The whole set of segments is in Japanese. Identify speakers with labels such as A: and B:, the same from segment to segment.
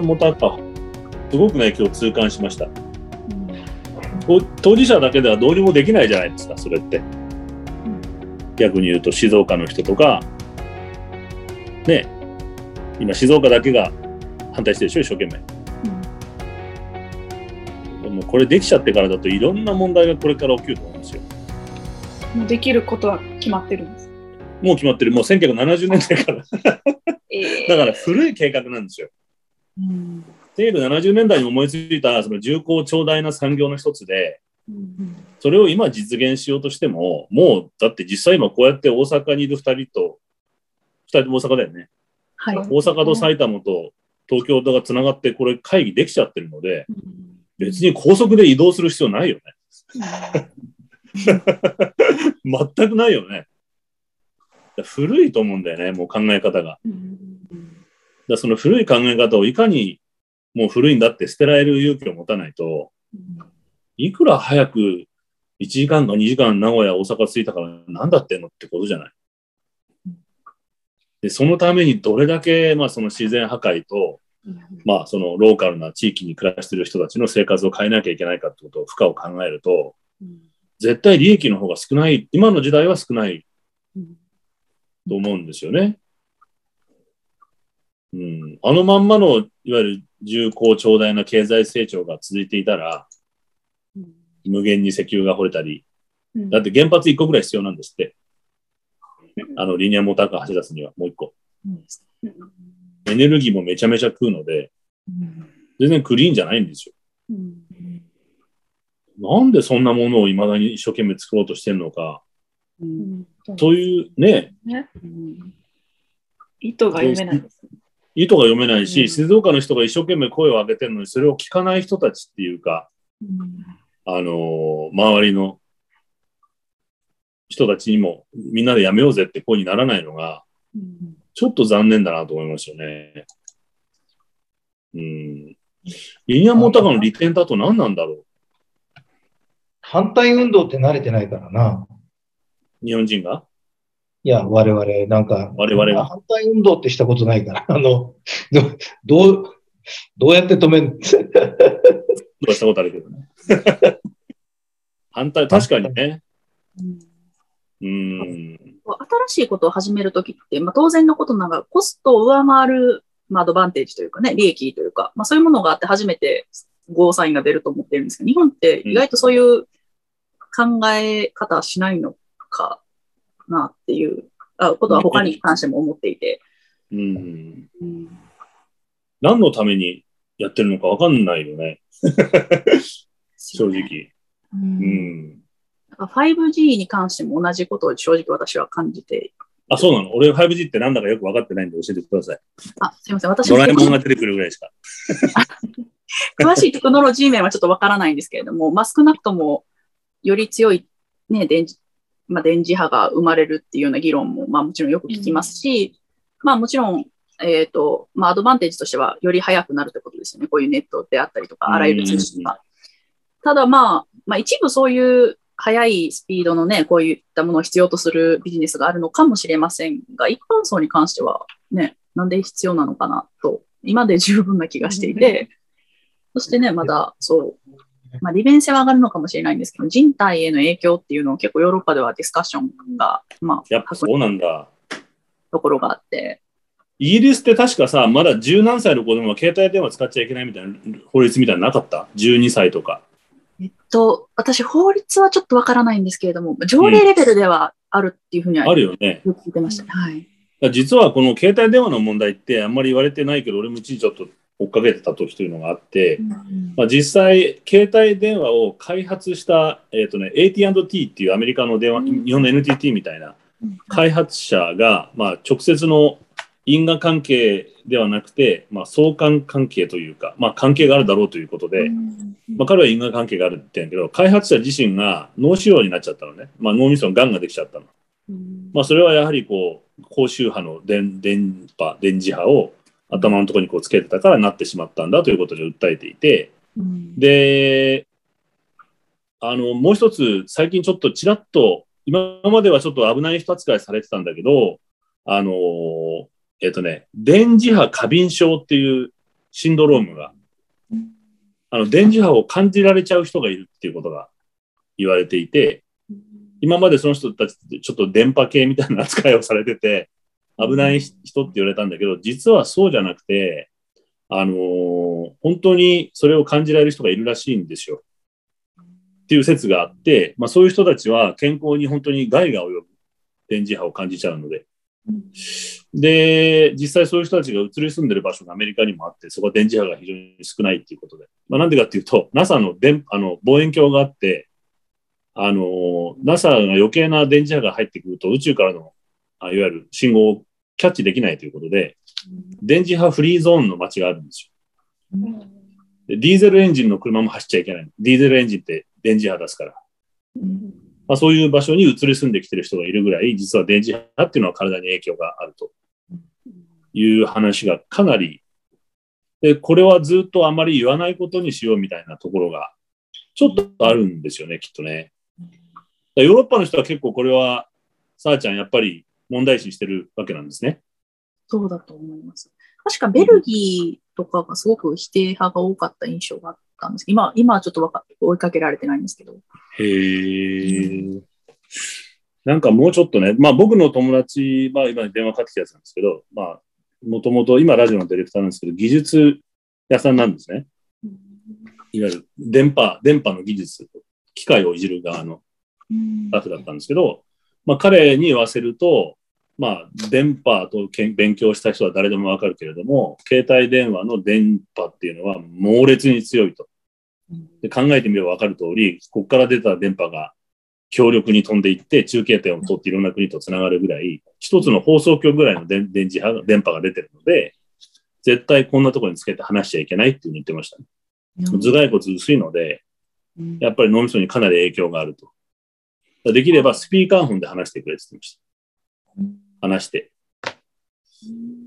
A: アモタか。すごくね、今日痛感しました。当事者だけではどうにもできないじゃないですか、それって。逆に言うと、静岡の人とか、ね、今、静岡だけが反対してるでしょ、一生懸命。でもこれできちゃってからだといろんな問題がこれから起きると思うんですよ。
B: もうできることは決まってるんです。
A: もう決まってる。もう1970年代から。
B: え
A: だから古い計画なんですよ。
B: うん
A: 1970年代に思いついたその重厚長大な産業の一つで、
B: うん
A: それを今実現しようとしても、もうだって実際今こうやって大阪にいる2人と、2人とも大阪だよね。
B: はい。
A: 大阪と埼玉と東京とがつながってこれ会議できちゃってるので、別に高速で移動する必要ないよね。全くないよね。古いと思うんだよね、もう考え方が。らその古い考え方をいかにもう古いんだって捨てられる勇気を持たないと、いくら早く1時間か2時間名古屋、大阪着いたから何だってんのってことじゃない。で、そのためにどれだけ、まあその自然破壊と、まあそのローカルな地域に暮らしてる人たちの生活を変えなきゃいけないかってことを負荷を考えると、絶対利益の方が少ない、今の時代は少ないと思うんですよね。うん、あのまんまの、いわゆる重厚長大な経済成長が続いていたら、無限に石油が掘れたり、だって原発1個ぐらい必要なんですって。あの、リニアモーターカー走り出すにはもう1個。エネルギーもめちゃめちゃ食うので、全然クリーンじゃないんですよ。なんでそんなものを未だに一生懸命作ろうとしてるのか、というね、
B: ね意図が読めないです。
A: 意図が読めないし、
B: うん
A: 静岡の人が一生懸命声を上げてるのに、それを聞かない人たちっていうか、あのー周りの人たちにも、みんなでやめようぜって声にならないのが、ちょっと残念だなと思いますよね。うん。リニアモーターカーの利点だと何なんだろ
C: 反対運動って慣れてないからな。
A: う日本人が？
C: いや、我々、なんか、
A: 我々が
C: 反対運動ってしたことないから、あの、どどう、どうやって止めん、
A: どうかしたことあるけどね。反対、確かにね。うん。
B: 新しいことを始めるときって、まあ、当然のことながら、コストを上回る、まあ、アドバンテージというかね、利益というか、まあ、そういうものがあって初めてゴーサインが出ると思ってるんですけど、日本って意外とそういう考え方はしないのかなっていうあことは他に関しても思っていて。
A: うん。何のためにやってるのかわかんないよね。正直。
B: う
A: うんん。
B: 5G に関しても同じことを正直私は感じて、
A: あ、そうなの？俺 5G ってなんだかよく分かってないんで教えてください。
B: あ、すいません、私
A: ド
B: も
A: ラえもんが出てくるぐらいしか。
B: 詳しいテクノロジー面はちょっとわからないんですけれども、まあ、少なくともより強い、ね、電磁、まあ、電磁波が生まれるっていうような議論も、まあ、もちろんよく聞きますし、まあ、もちろん、えっ、と、まあ、アドバンテージとしては、より速くなるってことですよね。こういうネットであったりとか、あらゆる通信が。ただ、まあ、まあ、一部そういう速いスピードのね、こういったものを必要とするビジネスがあるのかもしれませんが、一般層に関しては、ね、なんで必要なのかなと、今で十分な気がしていて、そしてね、まだ、そう、まあ、利便性は上がるのかもしれないんですけど、人体への影響っていうのを結構ヨーロッパではディスカッションが、まあ、
A: やっぱそうなんだ。
B: ところがあって、
A: イギリスって確かさ、まだ十何歳の子供は携帯電話使っちゃいけないみたいな法律みたいなのなかった ?12 歳とか。
B: えっと、私、法律はちょっとわからないんですけれども、条例レベルではあるっていうふうには
A: あるよね。
B: よく聞いてましたね。はい。
A: 実はこの携帯電話の問題ってあんまり言われてないけど、俺も一時ちょっと追っかけてた時というのがあって、まあ、実際、携帯電話を開発した、えっ、とね、AT&T っていうアメリカの電話、
B: うん。
A: 日本の NTT みたいな
B: うん。
A: 開発者が、まあ、直接の因果関係ではなくて、まあ、相関関係というか、まあ、関係があるだろうということで、まあ、彼は因果関係があるって言ってんだけど、開発者自身が脳腫瘍になっちゃったのね。まあ、脳みその癌ができちゃったの。まあ、それはやはりこう、高周波の電電波、電磁波を頭のところにこうつけてたからなってしまったんだということで訴えていて、で、あの、もう一つ、最近ちょっとちらっと、今まではちょっと危ない人扱いされてたんだけど、あの、えっ、とね、電磁波過敏症っていうシンドロームが、あの、電磁波を感じられちゃう人がいるっていうことが言われていて、今までその人たちってちょっと電波系みたいな扱いをされてて、危ない人って言われたんだけど、実はそうじゃなくて、あのー本当にそれを感じられる人がいるらしいんですよ。っていう説があって、まあそういう人たちは健康に本当に害が及ぶ電磁波を感じちゃうので。で、実際そういう人たちが移り住んでる場所がアメリカにもあって、そこは電磁波が非常に少ないっていうことで。まあでかっていうと、NASA の電あの望遠鏡があって、あの、NASA が余計な電磁波が入ってくると宇宙からの、あいわゆる信号をキャッチできないということで、電磁波フリーゾーンの街があるんですよ。でディーゼルエンジンの車も走っちゃいけない。ディーゼルエンジンって電磁波出すから。まあ、そういう場所に移り住んできてる人がいるぐらい、実は電磁波っていうのは体に影響があるという話がかなり、で、これはずっとあまり言わないことにしようみたいなところが、ちょっとあるんですよね、きっとね。ヨーロッパの人は結構これは、さあちゃんやっぱり問題視してるわけなんですね。
B: そうだと思います。確かベルギーとかがすごく否定派が多かった印象があったんですけど、今、今はちょっとわか追いかけられてないんですけど。
A: へえ。なんかもうちょっとね、まあ僕の友達、まあ今電話かかってきたやつなんですけど、まあ、もともと今ラジオのディレクターなんですけど、技術屋さんなんですね。いわゆる電波、電波の技術、機械をいじる側のスタッフだったんですけど、まあ彼に言わせると、まあ電波とけん勉強した人は誰でもわかるけれども、携帯電話の電波っていうのは猛烈に強いと。で考えてみればわかる通り、ここから出た電波が強力に飛んでいって、中継点を通っていろんな国とつながるぐらい、一つの放送局ぐらいの電電磁波、電波が出てるので、絶対こんなところにつけて話しちゃいけないっていうふうに言ってました、ね。頭蓋骨薄いので、やっぱり脳みそにかなり影響があると。できればスピーカーフォンで話してくれって言ってました。話して。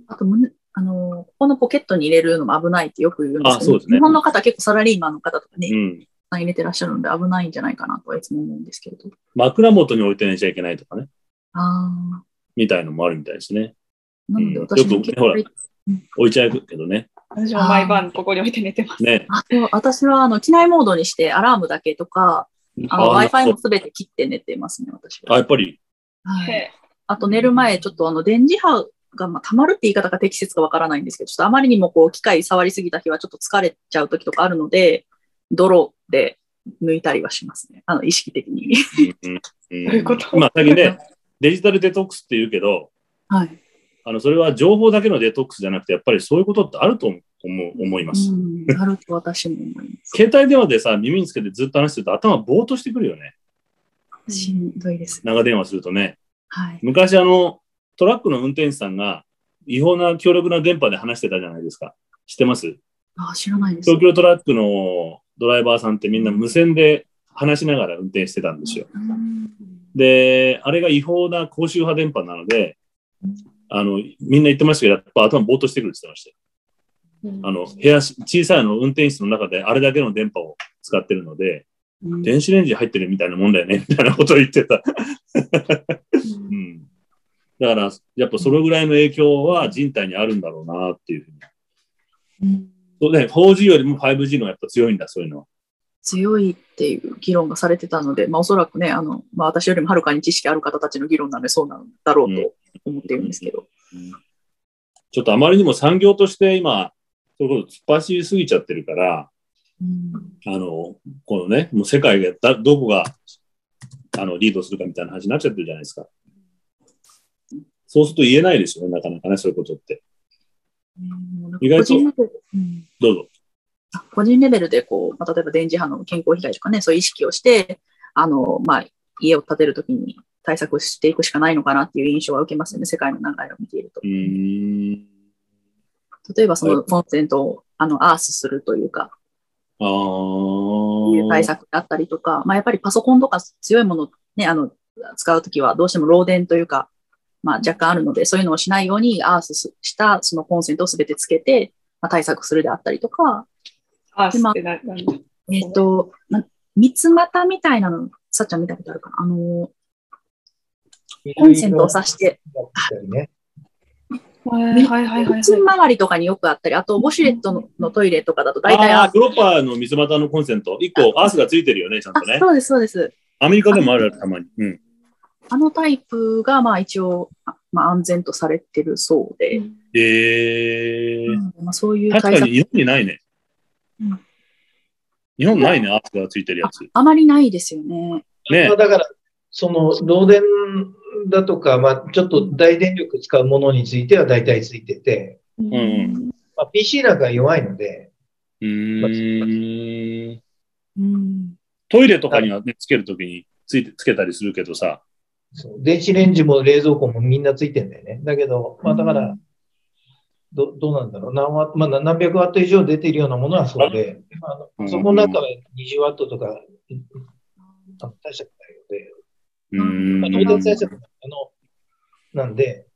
B: あと胸、あの、ここのポケットに入れるのも危ないってよく言うんですけど、
A: あそうですね
B: 日本の方結構サラリーマンの方とかね、
A: うん。
B: 入れてらっしゃるので危ないんじゃないかなとはいつも思うんですけれど。
A: 枕元に置いて寝ちゃいけないとかね。
B: ああ、
A: みたいのもあるみたいですね。
B: なので
A: うん
B: 私も結構、
A: よくほら置いちゃうけどね。
D: 私も毎晩ここに置いて寝てます。
A: ね。
B: あと私はあの機内モードにしてアラームだけとか、あの
A: あ
B: Wi-Fi もすべて切って寝てますね、私
A: あ、
B: は。
A: やっぱり。
B: はい、
D: へ
B: あと寝る前、ちょっとあの電磁波が、まあ、溜まるって言い方が適切かわからないんですけど、ちょっとあまりにもこう機械触りすぎた日はちょっと疲れちゃう時とかあるので、泥で抜いたりはしますね。あの意識的に。
A: うんうん
D: どういうこと？
A: まあ、最近ね、デジタルデトックスって言うけど、
B: はい。
A: あの、それは情報だけのデトックスじゃなくて、やっぱりそういうことってあると思う思います。
B: うん、あると私も思います。
A: 携帯電話でさ、耳につけてずっと話してると頭ぼーっとしてくるよね。
B: しんどいです。
A: 長電話するとね。
B: はい。
A: 昔あの、トラックの運転手さんが違法な強力な電波で話してたじゃないですか。知ってます？
B: あ、知らないです。
A: 東京トラックのドライバーさんってみんな無線で話しながら運転してたんですよ。
B: うん
A: で、あれが違法な高周波電波なので、あの、みんな言ってましたけど、やっぱ頭ぼーっとしてくるって言ってましたよ。あの、部屋、小さいあの運転室の中であれだけの電波を使ってるので、
B: うん
A: 電子レンジ入ってるみたいなもんだよね、みたいなことを言ってた。うん。だから、やっぱそれぐらいの影響は人体にあるんだろうなっていうふうに。
B: うん
A: そうね、4G よりも 5G のやっぱ強いんだ、そういうのは。
B: 強いっていう議論がされてたので、まあ、おそらくね、あの、まあ、私よりもはるかに知識ある方たちの議論なので、そうなんだろうと思っているんですけど。
A: ちょっとあまりにも産業として今、そういうこと突っ走りすぎちゃってるから、
B: うん
A: あの、このね、もう世界がだどこがあのリードするかみたいな話になっちゃってるじゃないですか。そうすると言えないですよね、なかなかね、そういうことって。意外と
B: うん
A: どうぞ。
B: あ個人レベルでこう、まあ、例えば電磁波の健康被害とかね、そういう意識をして、あの、まあ、家を建てるときに対策していくしかないのかなっていう印象は受けますよね、世界の流れを見ていると。例えばそ
A: は
B: のコンセントをあのアースするというか、
A: あ
B: いう対
A: あ。
B: 策だったりとか、まあ、やっぱりパソコンとか強いものをね、あの、使うときはどうしても漏電というか、まあ、若干あるので、そういうのをしないようにアースしたそのコンセントをすべてつけて、まあ、対策するであったりとか、
D: アースってな、なんだ？
B: えっ、と、な三つ股みたいなの、さっちゃん見たことあるかな？あの、コンセントを挿して、
C: ね。
D: はいはいはいはい。
B: りとかによくあったり、あと、ウォシュレットののトイレとかだと大体
A: ああ、
B: あ
A: グロッパーの水股のコンセント、1個アースがついてるよね、ちゃん
B: あ
A: とね。
B: そうです、そうです。
A: アメリカでもある、たまに。うん。
B: あのタイプが、まあ一応、あまあ安全とされてるそうで、
A: ええ
B: うんまあ、そういう
A: 確
B: 対策
A: かに日本にないね
B: うん。
A: 日本ないね、アースがついてるやつ。
B: あまりないですよね。
A: ね
C: まあだから、その、漏電だとか、まあ、ちょっと大電力使うものについては大体ついてて、
D: うん
A: ん
C: まあ、PC なんか弱いので、
A: うーん。
B: うん。
A: トイレとかにはね、つけるときについて、つけたりするけどさ。
C: そう電子レンジも冷蔵庫もみんなついてんだよね。だけど、まあだから、どどうなんだろう何ワット、まあ、何百ワット以上出ているようなものはそうで、あの
A: うん
C: そこの中は20ワットとか、あの大した。まあ、漏電対策あのなんで、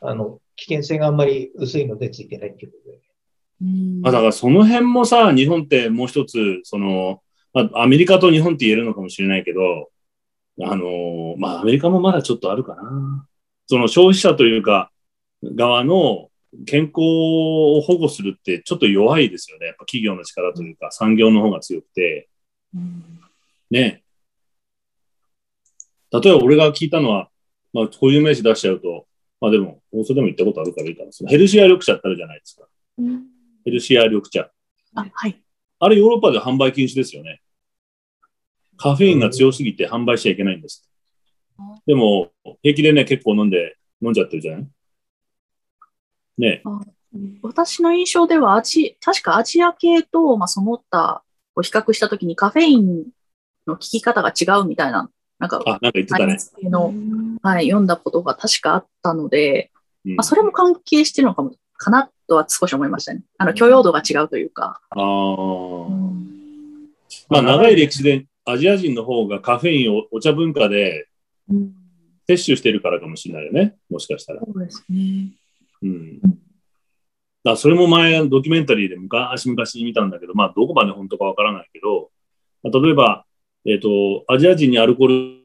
C: あの、危険性があんまり薄いのでついてないっていうことで。
B: うん
A: まあ、だからその辺もさ、日本ってもう一つ、その、まあ、アメリカと日本って言えるのかもしれないけど、あの、まあ、アメリカもまだちょっとあるかな。その消費者というか、側の健康を保護するってちょっと弱いですよね。やっぱ企業の力というか、産業の方が強くて、
B: うん
A: ね。例えば俺が聞いたのは、まあ、こういう名詞出しちゃうと、まあでも、放送でも言ったことあるからいいかな。そのヘルシア緑茶ってあるじゃないですか。ヘルシア緑茶。
B: あ、はい。
A: あれヨーロッパで販売禁止ですよね。カフェインが強すぎて販売しちゃいけないんです。でも、平気でね、結構飲んで、飲んじゃってるじゃない？ね
B: 私の印象ではアジ、確かアジア系と、まあ、その他を比較したときにカフェインの効き方が違うみたいな、なんか、
A: あ、なんか言ってたね。
B: はい、読んだことが確かあったので、
A: うん
B: まあ、それも関係してるのかも、かなとは少し思いましたね。あの、許容度が違うというか。
A: あーまあ、長い歴史でアジア人の方がカフェインをお茶文化で
B: うん
A: 摂取してるからかもしれないよね。もしかしたら。
B: そうですね。
A: うん。だそれも前、ドキュメンタリーで昔々見たんだけど、まあ、どこまで本当かわからないけど、まあ例えば、えっ、と、アジア人にアルコー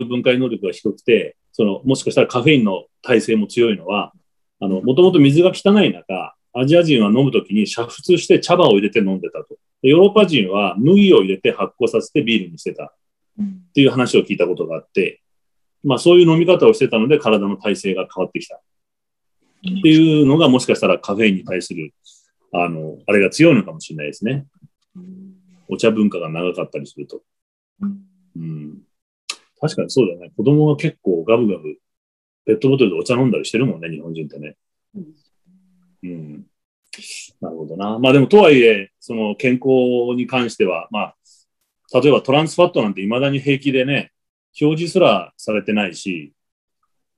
A: ル分解能力が低くて、その、もしかしたらカフェインの耐性も強いのは、あの、もともと水が汚い中、アジア人は飲むときに煮沸して茶葉を入れて飲んでたと。でヨーロッパ人は麦を入れて発酵させてビールにしてたっていう話を聞いたことがあって、まあそういう飲み方をしてたので体の体勢が変わってきた。っていうのがもしかしたらカフェインに対する、あの、あれが強いのかもしれないですね。お茶文化が長かったりすると。うん。確かにそうだね。子供が結構ガブガブ、ペットボトルでお茶飲んだりしてるもんね、日本人ってね。うん。なるほどな。まあでもとはいえ、その健康に関しては、まあ、例えばトランスファットなんて未だに平気でね、表示すらされてないし、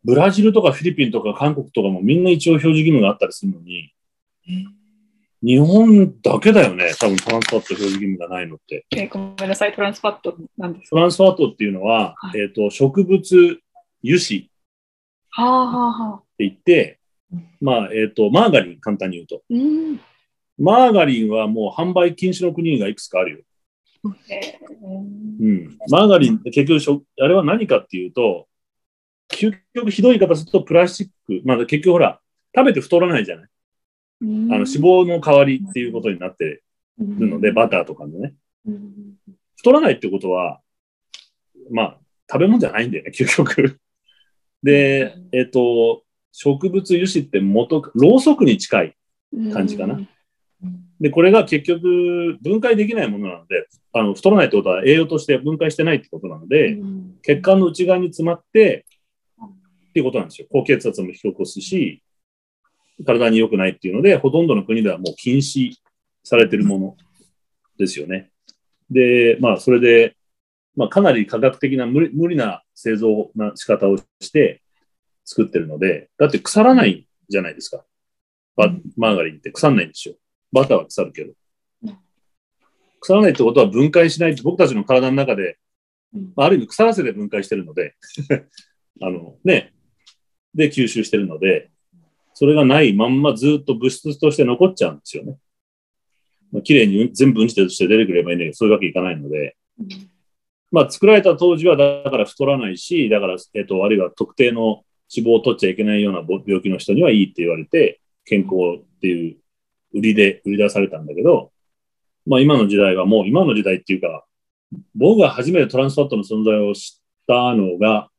A: ブラジルとかフィリピンとか韓国とかもみんな一応表示義務があったりするのに、日本だけだよね、多分トランスファット表示義務がないのって。
D: えごめんなさい、トランスファットなんです
A: トランスファットっていうのは、
D: はい
A: えっ、と、植物油脂って
D: はあはあはあ。
A: 言って、まあ、えっ、と、マーガリン、簡単に言うと。
D: うん。
A: マーガリンはもう販売禁止の国がいくつかあるよ。
D: え
A: うん。マーガリンって結局しょ、あれは何かっていうと、究極ひどい言い方するとプラスチック、まあ結局ほら、食べて太らないじゃない。
D: あ
A: あの脂肪の代わりっていうことになってるので、バターとかのね。
D: うん
A: 太らないってことは、まあ、食べ物じゃないんだよね、究極。で、えっ、と、植物油脂って元、ろうそくに近い。感じかなで、これが結局分解できないものなので、あの太らないってことは栄養として分解してないってことなので、
D: うん
A: 血管の内側に詰まって、っていうことなんですよ。高血圧も引き起こすし、体に良くないっていうので、ほとんどの国ではもう禁止されてるものですよね。で、まあ、それで、まあ、かなり科学的な無理無理な製造な仕方をして作ってるので、だって腐らないじゃないですか。バマーガリンって腐らないんですよ。バターは腐るけど
D: うん。
A: 腐らないってことは分解しないって僕たちの体の中で
D: うん
A: まあある意味腐らせて分解してるので、あのね、で吸収してるので、それがないまんまずっと物質として残っちゃうんですよね。まあ、綺麗に全部分子として出てくればいいんだけど、そういうわけいかないので、まあ作られた当時はだから太らないし、だから、えっと、あるいは特定の脂肪を取っちゃいけないようなぼ病気の人にはいいって言われて、健康っていう売りで売り出されたんだけど、まあ今の時代はもう今の時代っていうか、僕が初めてトランスファットの存在を知ったのが、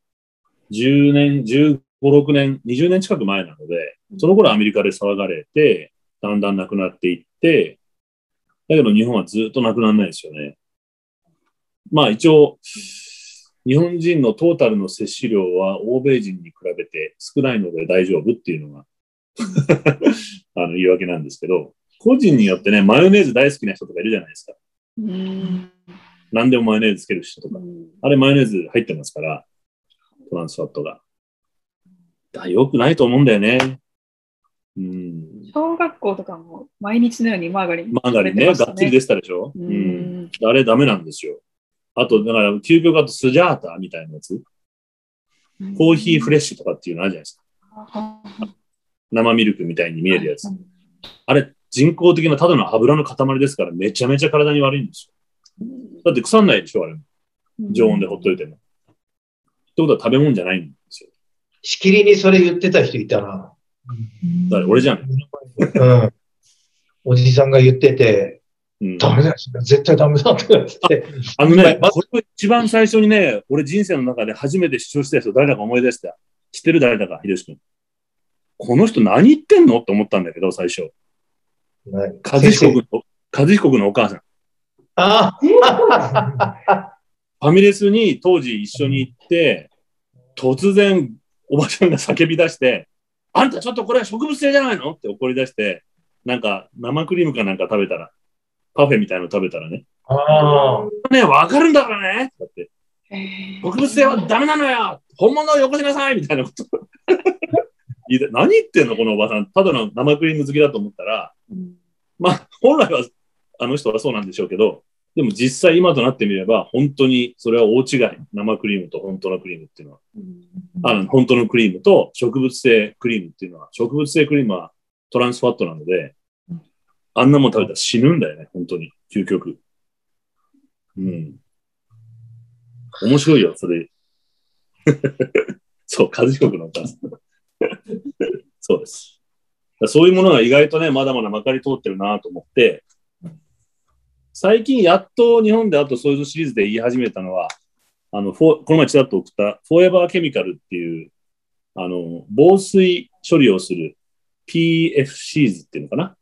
A: 10年、15、6年、20年近く前なので、その頃アメリカで騒がれて、だんだんなくなっていって、だけど日本はずっとなくならないですよね。まあ一応、日本人のトータルの摂取量は欧米人に比べて少ないので大丈夫っていうのが あの言い訳なんですけど、個人によってね、マヨネーズ大好きな人とかいるじゃないですか。
D: うん。
A: 何でもマヨネーズつける人とか。あれマヨネーズ入ってますから、トランスファットが。だ良くないと思うんだよね。うん。
D: 小学校とかも毎日のようにマーガリン
A: マーガリンね、がっつり出てたでしょ？
D: う
A: うん。
D: ん。
A: あれダメなんですよ。あと、だから、究極だとスジャータみたいなやつ？コーヒーフレッシュとかっていうのあるじゃないですか。生ミルクみたいに見えるやつ。あれ、人工的なただの油の塊ですから、めちゃめちゃ体に悪いんですよ。だって腐んないでしょ、あれ。常温でほっといても。ってことは食べ物じゃないんですよ。
C: しきりにそれ言ってた人いたな。
A: だから俺じゃん。
C: うん。おじさんが言ってて、
A: うん、
C: ダメだよ、絶対ダメだって言って。
A: あのね、
C: ま
A: これを一番最初にね、俺人生の中で初めて主張した人、誰だか思い出した。知ってる誰だか、秀吉君。この人何言ってんのって思ったんだけど、最初。
C: はい
A: 和彦君の、和彦君のお母さん。
C: あ
A: ファミレスに当時一緒に行って、突然おばちゃんが叫び出して、あんたちょっとこれは植物性じゃないの？って怒り出して、なんか生クリームかなんか食べたら、パフェみたいの食べたらね、
C: あ
A: ね、わかるんだからね。って。って、植物性はダメなのよ。本物をよこしなさいみたいなこと。何言ってんのこのおばさん。ただの生クリーム好きだと思ったら、
D: うん。
A: まあ、本来はあの人はそうなんでしょうけど、でも実際今となってみれば、本当にそれは大違い。生クリームと本当のクリームっていうのは。あの本当のクリームと植物性クリームっていうのは、植物性クリームはトランスファットなので、あんなもん食べたら死ぬんだよね、本当に。究極。うん。面白いよ、それ。そう、和彦君のお母さん。そうです。そういうものが意外とね、まだまだまかり通ってるなと思って、最近やっと日本であとそういうシリーズで言い始めたのは、あの、この前ちらっと送った、フォーエバーケミカルっていう、あの、防水処理をする PFCs っていうのかな？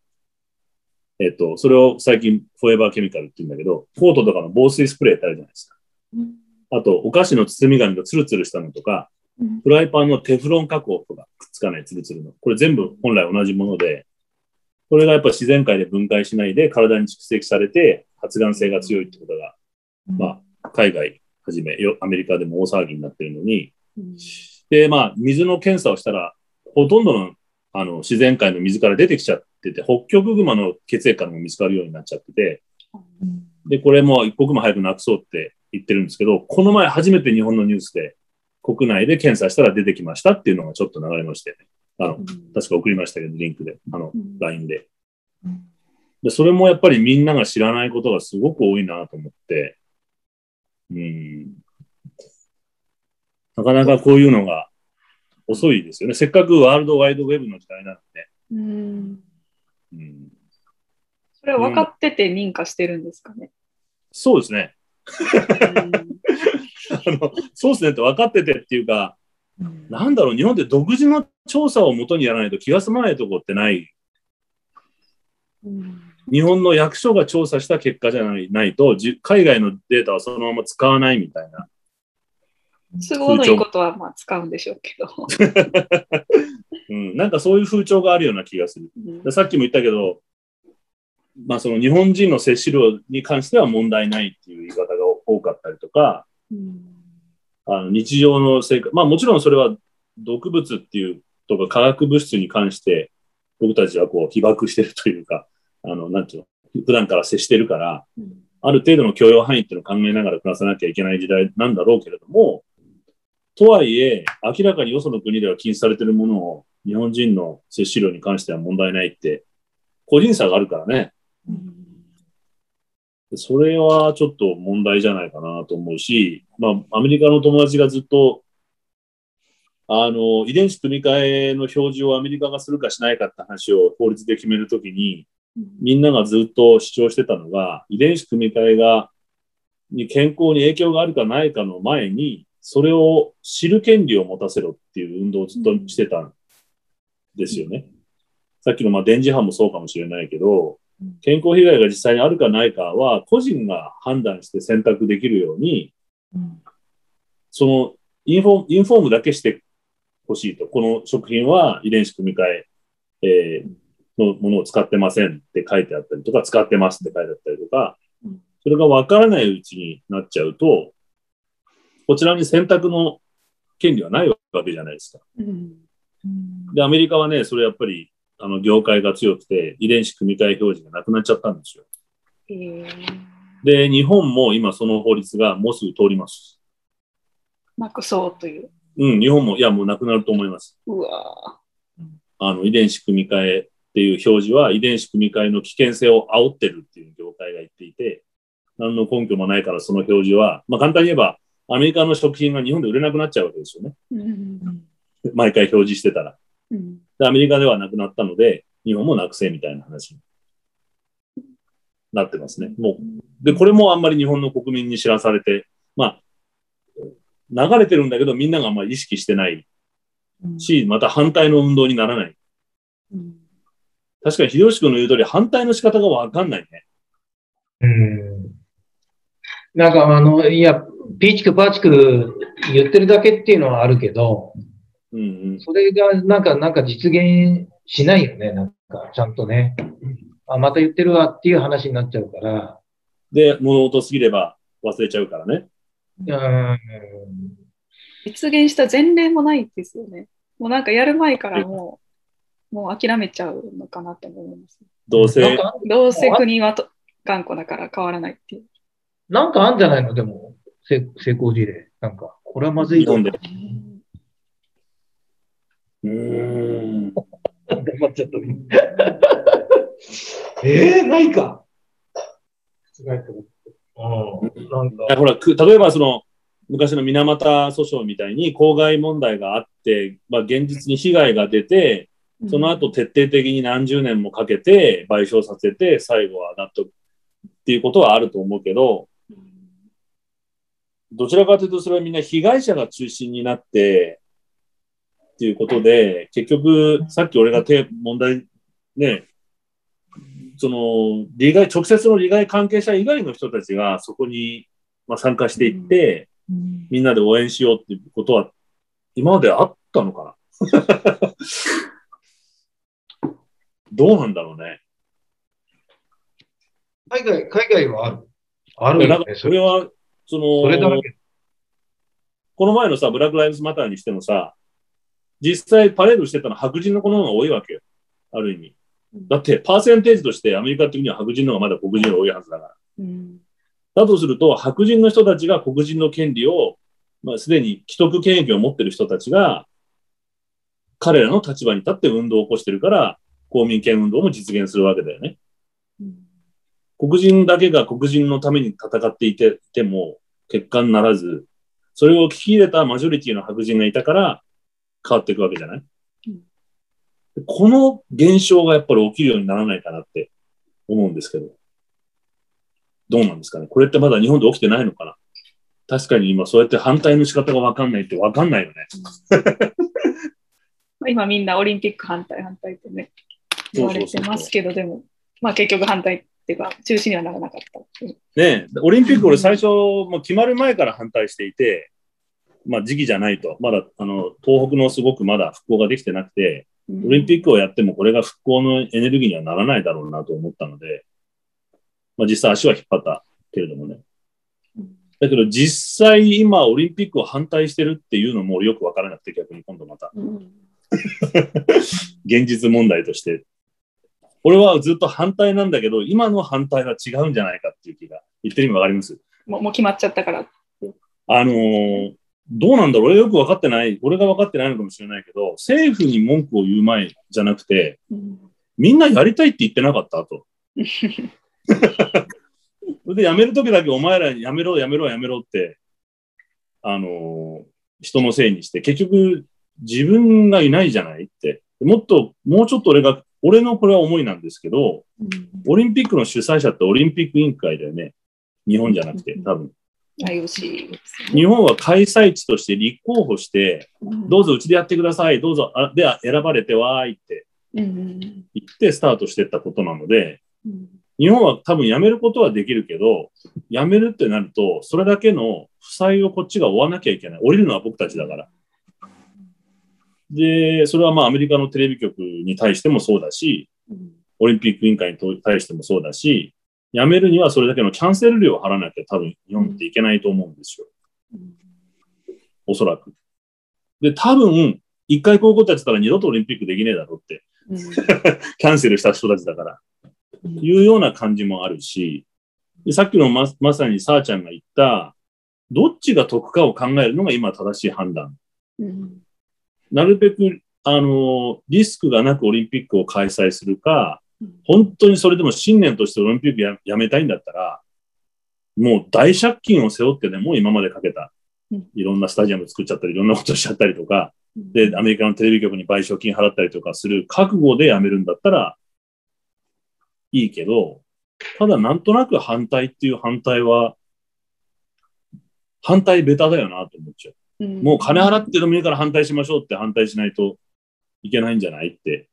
A: えっと、それを最近フォーエバーケミカルって言うんだけど、コートとかの防水スプレーってあるじゃないですか。あと、お菓子の包み紙がツルツルしたのとか、
D: うん
A: フライパンのテフロン加工とかくっつかないツルツルの。これ全部本来同じもので、これがやっぱ自然界で分解しないで体に蓄積されて発がん性が強いってことが、まあ、海外はじめ、よアメリカでも大騒ぎになってるのに、で、まあ、水の検査をしたら、ほとんどのあの自然界の水から出てきちゃってて、北極熊の血液からも見つかるようになっちゃってて、で、これも一刻も早くなくそうって言ってるんですけど、この前初めて日本のニュースで国内で検査したら出てきましたっていうのがちょっと流れまして、ね、あの、確か送りましたけど、リンクで、あの、LINE で。で、それもやっぱりみんなが知らないことがすごく多いなと思って、うん。なかなかこういうのが遅いですよね。せっかくワールドワイドウェブの時代なので。
D: うん
A: うん、
D: それは分かってて認可してるんですかね？
A: そうですね。あのそうですねって分かっててっていうか、なんだろう、日本って独自の調査をもとにやらないと気が済まないとこってない？日本の役所が調査した結果じゃないないと、じ海外のデータはそのまま使わないみたいな。
D: 都合のいいことはまあ使うんでしょうけど。
A: うん、なんかそういう風潮があるような気がする。でさっきも言ったけど、まあその日本人の摂取量に関しては問題ないっていう言い方が多かったりとか、あの日常の生活、まあもちろんそれは毒物っていうとか化学物質に関して僕たちはこう被爆してるというか、あの、なんていうの、普段から接してるから、ある程度の許容範囲っていうのを考えながら暮らさなきゃいけない時代なんだろうけれども、とはいえ、明らかによその国では禁止されてるものを日本人の摂取量に関しては問題ないって、個人差があるからね。それはちょっと問題じゃないかなと思うし、まあ、アメリカの友達がずっとあの、遺伝子組み換えの表示をアメリカがするかしないかって話を法律で決めるときに、みんながずっと主張してたのが、遺伝子組み換えが、に健康に影響があるかないかの前に、それを知る権利を持たせろっていう運動をずっとしてたんですよね。さっきのまあ電磁波もそうかもしれないけど、健康被害が実際にあるかないかは個人が判断して選択できるように、そのインフォインフォームだけしてほしいと。この食品は遺伝子組み換ええー、のものを使ってませんって書いてあったりとか、使ってますって書いてあったりとか、それがわからないうちになっちゃうと、こちらに選択の権利はないわけじゃないですか。で、アメリカはね、それやっぱり、あの、業界が強くて、遺伝子組み換え表示がなくなっちゃったんですよ。
D: えー、
A: で、日本も今その法律がもうすぐ通ります。
D: なくそうという。
A: うん、日本も、いや、もうなくなると思います。
D: うわ
A: あの、遺伝子組み換えっていう表示は、遺伝子組み換えの危険性を煽ってるっていう業界が言っていて、何の根拠もないからその表示は、まあ簡単に言えば、アメリカの食品が日本で売れなくなっちゃうわけですよね。
D: うん
A: 毎回表示してたら。
D: うん
A: で、アメリカではなくなったので、日本もなくせみたいな話になってますね。もう。で、これもあんまり日本の国民に知らされて、まあ、流れてるんだけど、みんながあんまり意識してないし、また反対の運動にならない。
D: うん
A: 確かに秀吉君の言う通り、反対の仕方がわかんないね。
C: うん。なんかあの、いや、ピーチクパーチク言ってるだけっていうのはあるけど、
A: うんうん。
C: それがなんか、なんか実現しないよね。なんか、ちゃんとね。あ、また言ってるわっていう話になっちゃうから。
A: で、物音すぎれば忘れちゃうからね。
C: うん。
D: 実現した前例もないですよね。もうなんかやる前からもう、もう諦めちゃうのかなって思います。
A: どうせ、
D: どうせ国はと頑固だから変わらないっていう。
C: なんかあんじゃないの？でも、成成功事例。なんか、これはまずい
A: 日本で。
D: うん
A: うーん。
C: 黙っちゃった。えー、ないか。うん。なんか、
A: ほら、く例えばその、昔の水俣訴訟みたいに公害問題があって、まあ現実に被害が出て、その後徹底的に何十年もかけて賠償させて、最後は納得っていうことはあると思うけど、どちらかというとそれはみんな被害者が中心になって、っていうことで、結局、さっき俺が手、問題、ね、その、利害、直接の利害関係者以外の人たちがそこに、まあ、参加していって、みんなで応援しようっていうことは、今まであったのかな？どうなんだろうね。
C: 海外、海外はある。あ
A: いやなんか
C: るよね。
A: それは、その、
C: それだらけ。
A: この前のさ、ブラック・ライブズ・マターにしてもさ、実際パレードしてたのは白人の子の方が多いわけよ。ある意味。だって、パーセンテージとしてアメリカ的には白人の方がまだ黒人より多いはずだから。
D: うん
A: だとすると、白人の人たちが黒人の権利を、まあ、すでに既得権益を持っている人たちが、彼らの立場に立って運動を起こしてるから、公民権運動も実現するわけだよね。黒人だけが黒人のために戦っていてても結果にならず、それを聞き入れたマジョリティの白人がいたから変わっていくわけじゃない、
D: うん。
A: この現象がやっぱり起きるようにならないかなって思うんですけど。どうなんですかね？これってまだ日本で起きてないのかな？確かに今そうやって反対の仕方がわかんないってわかんないよね。
D: ま あ今みんなオリンピック反対反対ってね、言われてますけど、でも、まあ結局反対っていうか、中止にはならなかった。
A: ねえ、オリンピック俺最初、もう決まる前から反対していて、まあ時期じゃないと。まだ、あの、東北のすごくまだ復興ができてなくて、オリンピックをやってもこれが復興のエネルギーにはならないだろうなと思ったので、まあ実際足は引っ張ったけれどもね。だけど実際今オリンピックを反対してるっていうのもよくわからなくて逆に今度また
D: うん
A: 現実問題として。俺はずっと反対なんだけど、今の反対は違うんじゃないかっていう気が。言ってる意味わかります？
D: もうもう決まっちゃったから。
A: あのーどうなんだろう？俺よく分かってない、俺が分かってないのかもしれないけど、政府に文句を言う前じゃなくて、
D: うん
A: みんなやりたいって言ってなかったと。それで辞めるときだけお前らやめろ、やめろ、やめろって、あのー人のせいにして、結局、自分がいないじゃないって。もっと、もうちょっと俺が、俺のこれは思いなんですけど、オリンピックの主催者ってオリンピック委員会だよね。日本じゃなくて、多分。
D: IOC です
A: 日本は開催地として立候補して、どうぞうちでやってください、どうぞ、あで、選ばれてわーいって
D: うん
A: 言ってスタートしていったことなので、
D: うん。
A: 日本は多分辞めることはできるけど、辞めるってなると、それだけの負債をこっちが負わなきゃいけない。降りるのは僕たちだから。で、それはまあアメリカのテレビ局に対してもそうだし、
D: うん。
A: オリンピック委員会に対してもそうだし、辞めるにはそれだけのキャンセル料を払わなきゃ多分日本っていけないと思うんですよ。おそらく。で、多分、一回こういうことやってたら二度とオリンピックできねえだろうって、
D: うん
A: キャンセルした人たちだから。いうような感じもあるし、でさっきのままさにさあちゃんが言った、どっちが得かを考えるのが今正しい判断。
D: うん
A: なるべく、あの、リスクがなくオリンピックを開催するか、本当にそれでも信念としてオリンピックややめたいんだったら、もう大借金を背負ってでも今までかけた
D: うん、
A: いろんなスタジアム作っちゃったり、いろんなことしちゃったりとか、で、アメリカのテレビ局に賠償金払ったりとかする覚悟でやめるんだったらいいけど、ただなんとなく反対っていう反対は、反対ベタだよなと思っちゃう。もう金払ってでもいいから反対しましょうって反対しないといけないんじゃないって、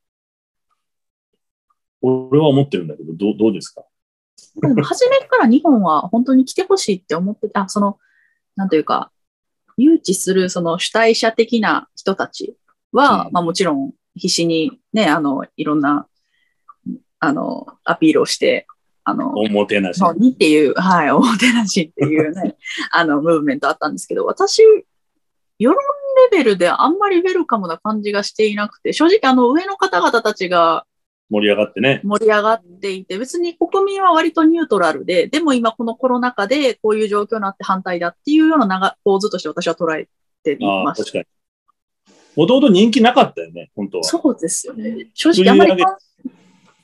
A: 俺は思ってるんだけど、どうどうですか？
B: でも初めから日本は本当に来てほしいって思ってて、あ、その、なんというか、誘致するその主体者的な人たちは、
A: うん
B: まあもちろん必死にね、あの、いろんな、あの、アピールをして、あの、
A: おもてなし。
B: のにっていう、はい、おもてなしっていうね、あの、ムーブメントあったんですけど、私、世論レベルであんまりウェルカムな感じがしていなくて、正直あの上の方々たちが
A: 盛り上がってね。
B: 盛り上がっていて、別に国民は割とニュートラルで、でも今このコロナ禍でこういう状況になって反対だっていうような長構図として私は捉えていました。
A: 確かに。もともと人気なかったよね、本当は。
B: そうですよね。正直あんまり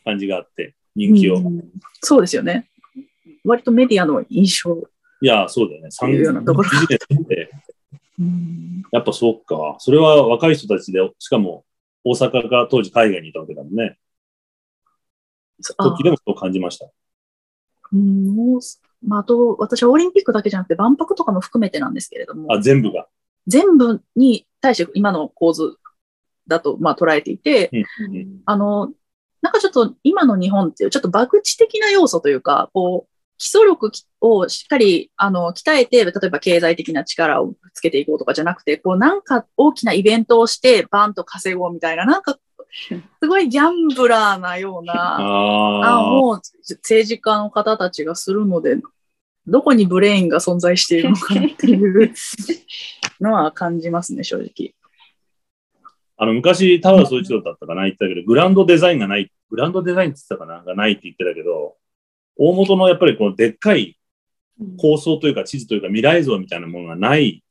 A: 感じがあって、人気を。
B: うんそうですよね。割とメディアの印象。
A: いや、そうだよね。産
B: いうようなところ
A: ビジネスって、
B: うん
A: やっぱそうか。それは若い人たちで、しかも大阪が当時海外にいたわけだもんね。
B: あ
A: 時でもそう感じました。
B: うんもうまあ、あと、私はオリンピックだけじゃなくて万博とかも含めてなんですけれども、
A: あ、全部が。
B: 全部に対して今の構図だと、まあ、捉えていて、
D: うん
B: あの、なんかちょっと今の日本っていうちょっと博打的な要素というか、こう、基礎力をしっかり、あの、鍛えて、例えば経済的な力をつけていこうとかじゃなくて、こう、なんか大きなイベントをして、バンと稼ごうみたいな、なんか、すごいギャンブラーなような、
A: あ
B: もう政治家の方たちがするので、どこにブレインが存在しているのかなっていう のは感じますね、正直。
A: あの、昔、田原総一郎だったかな言ってたけど、グランドデザインがない、グランドデザインって言ってたかながないって言ってたけど、大元のやっぱりこのでっかい構想というか地図というか未来像みたいなものがない。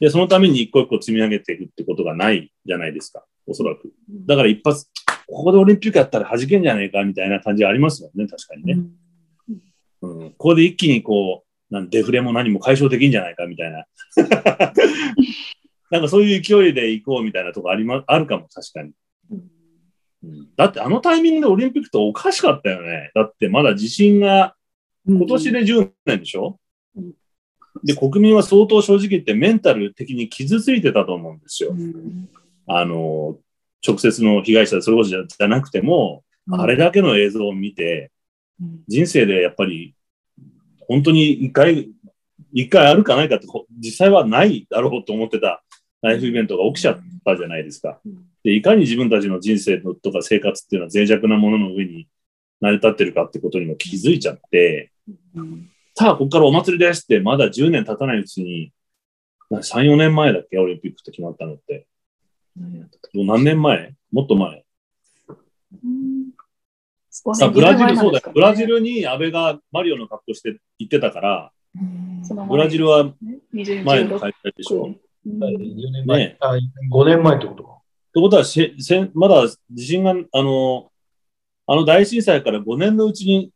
A: で、そのために一個一個積み上げていくってことがないじゃないですか、おそらく。だから一発、ここでオリンピックやったら弾けんじゃねえかみたいな感じがありますもんね、確かにね。うん、ここで一気にこう、なんデフレも何も解消できんじゃないかみたいな。なんかそういう勢いで行こうみたいなとこありま、あるかも、確かに。うんだってあのタイミングでオリンピックっておかしかったよね。だってまだ地震が今年で10年でしょ、
D: うん
A: で、国民は相当正直言ってメンタル的に傷ついてたと思うんですよ。あの、直接の被害者、それこそじゃなくても、あれだけの映像を見て、人生でやっぱり、本当に一回、一回あるかないかって、こ実際はないだろうと思ってたライフイベントが起きちゃったじゃないですか。で、いかに自分たちの人生のとか生活っていうのは脆弱なものの上に成り立ってるかってことにも気づいちゃって、さあ、ここからお祭りですって、まだ10年経たないうちに、な3、4年前だっけオリンピックって決まったのって。もう何年前？もっと前。さあ、ブラジル、そうだよ。ブラジルに安倍がマリオの格好して行ってたから、ブラジルは前の開催でしょ。っ
C: 4年前、
A: ね
C: あ、5年前ってことか。
A: てことはせせん、まだ地震が、あの、あの大震災から5年のうちに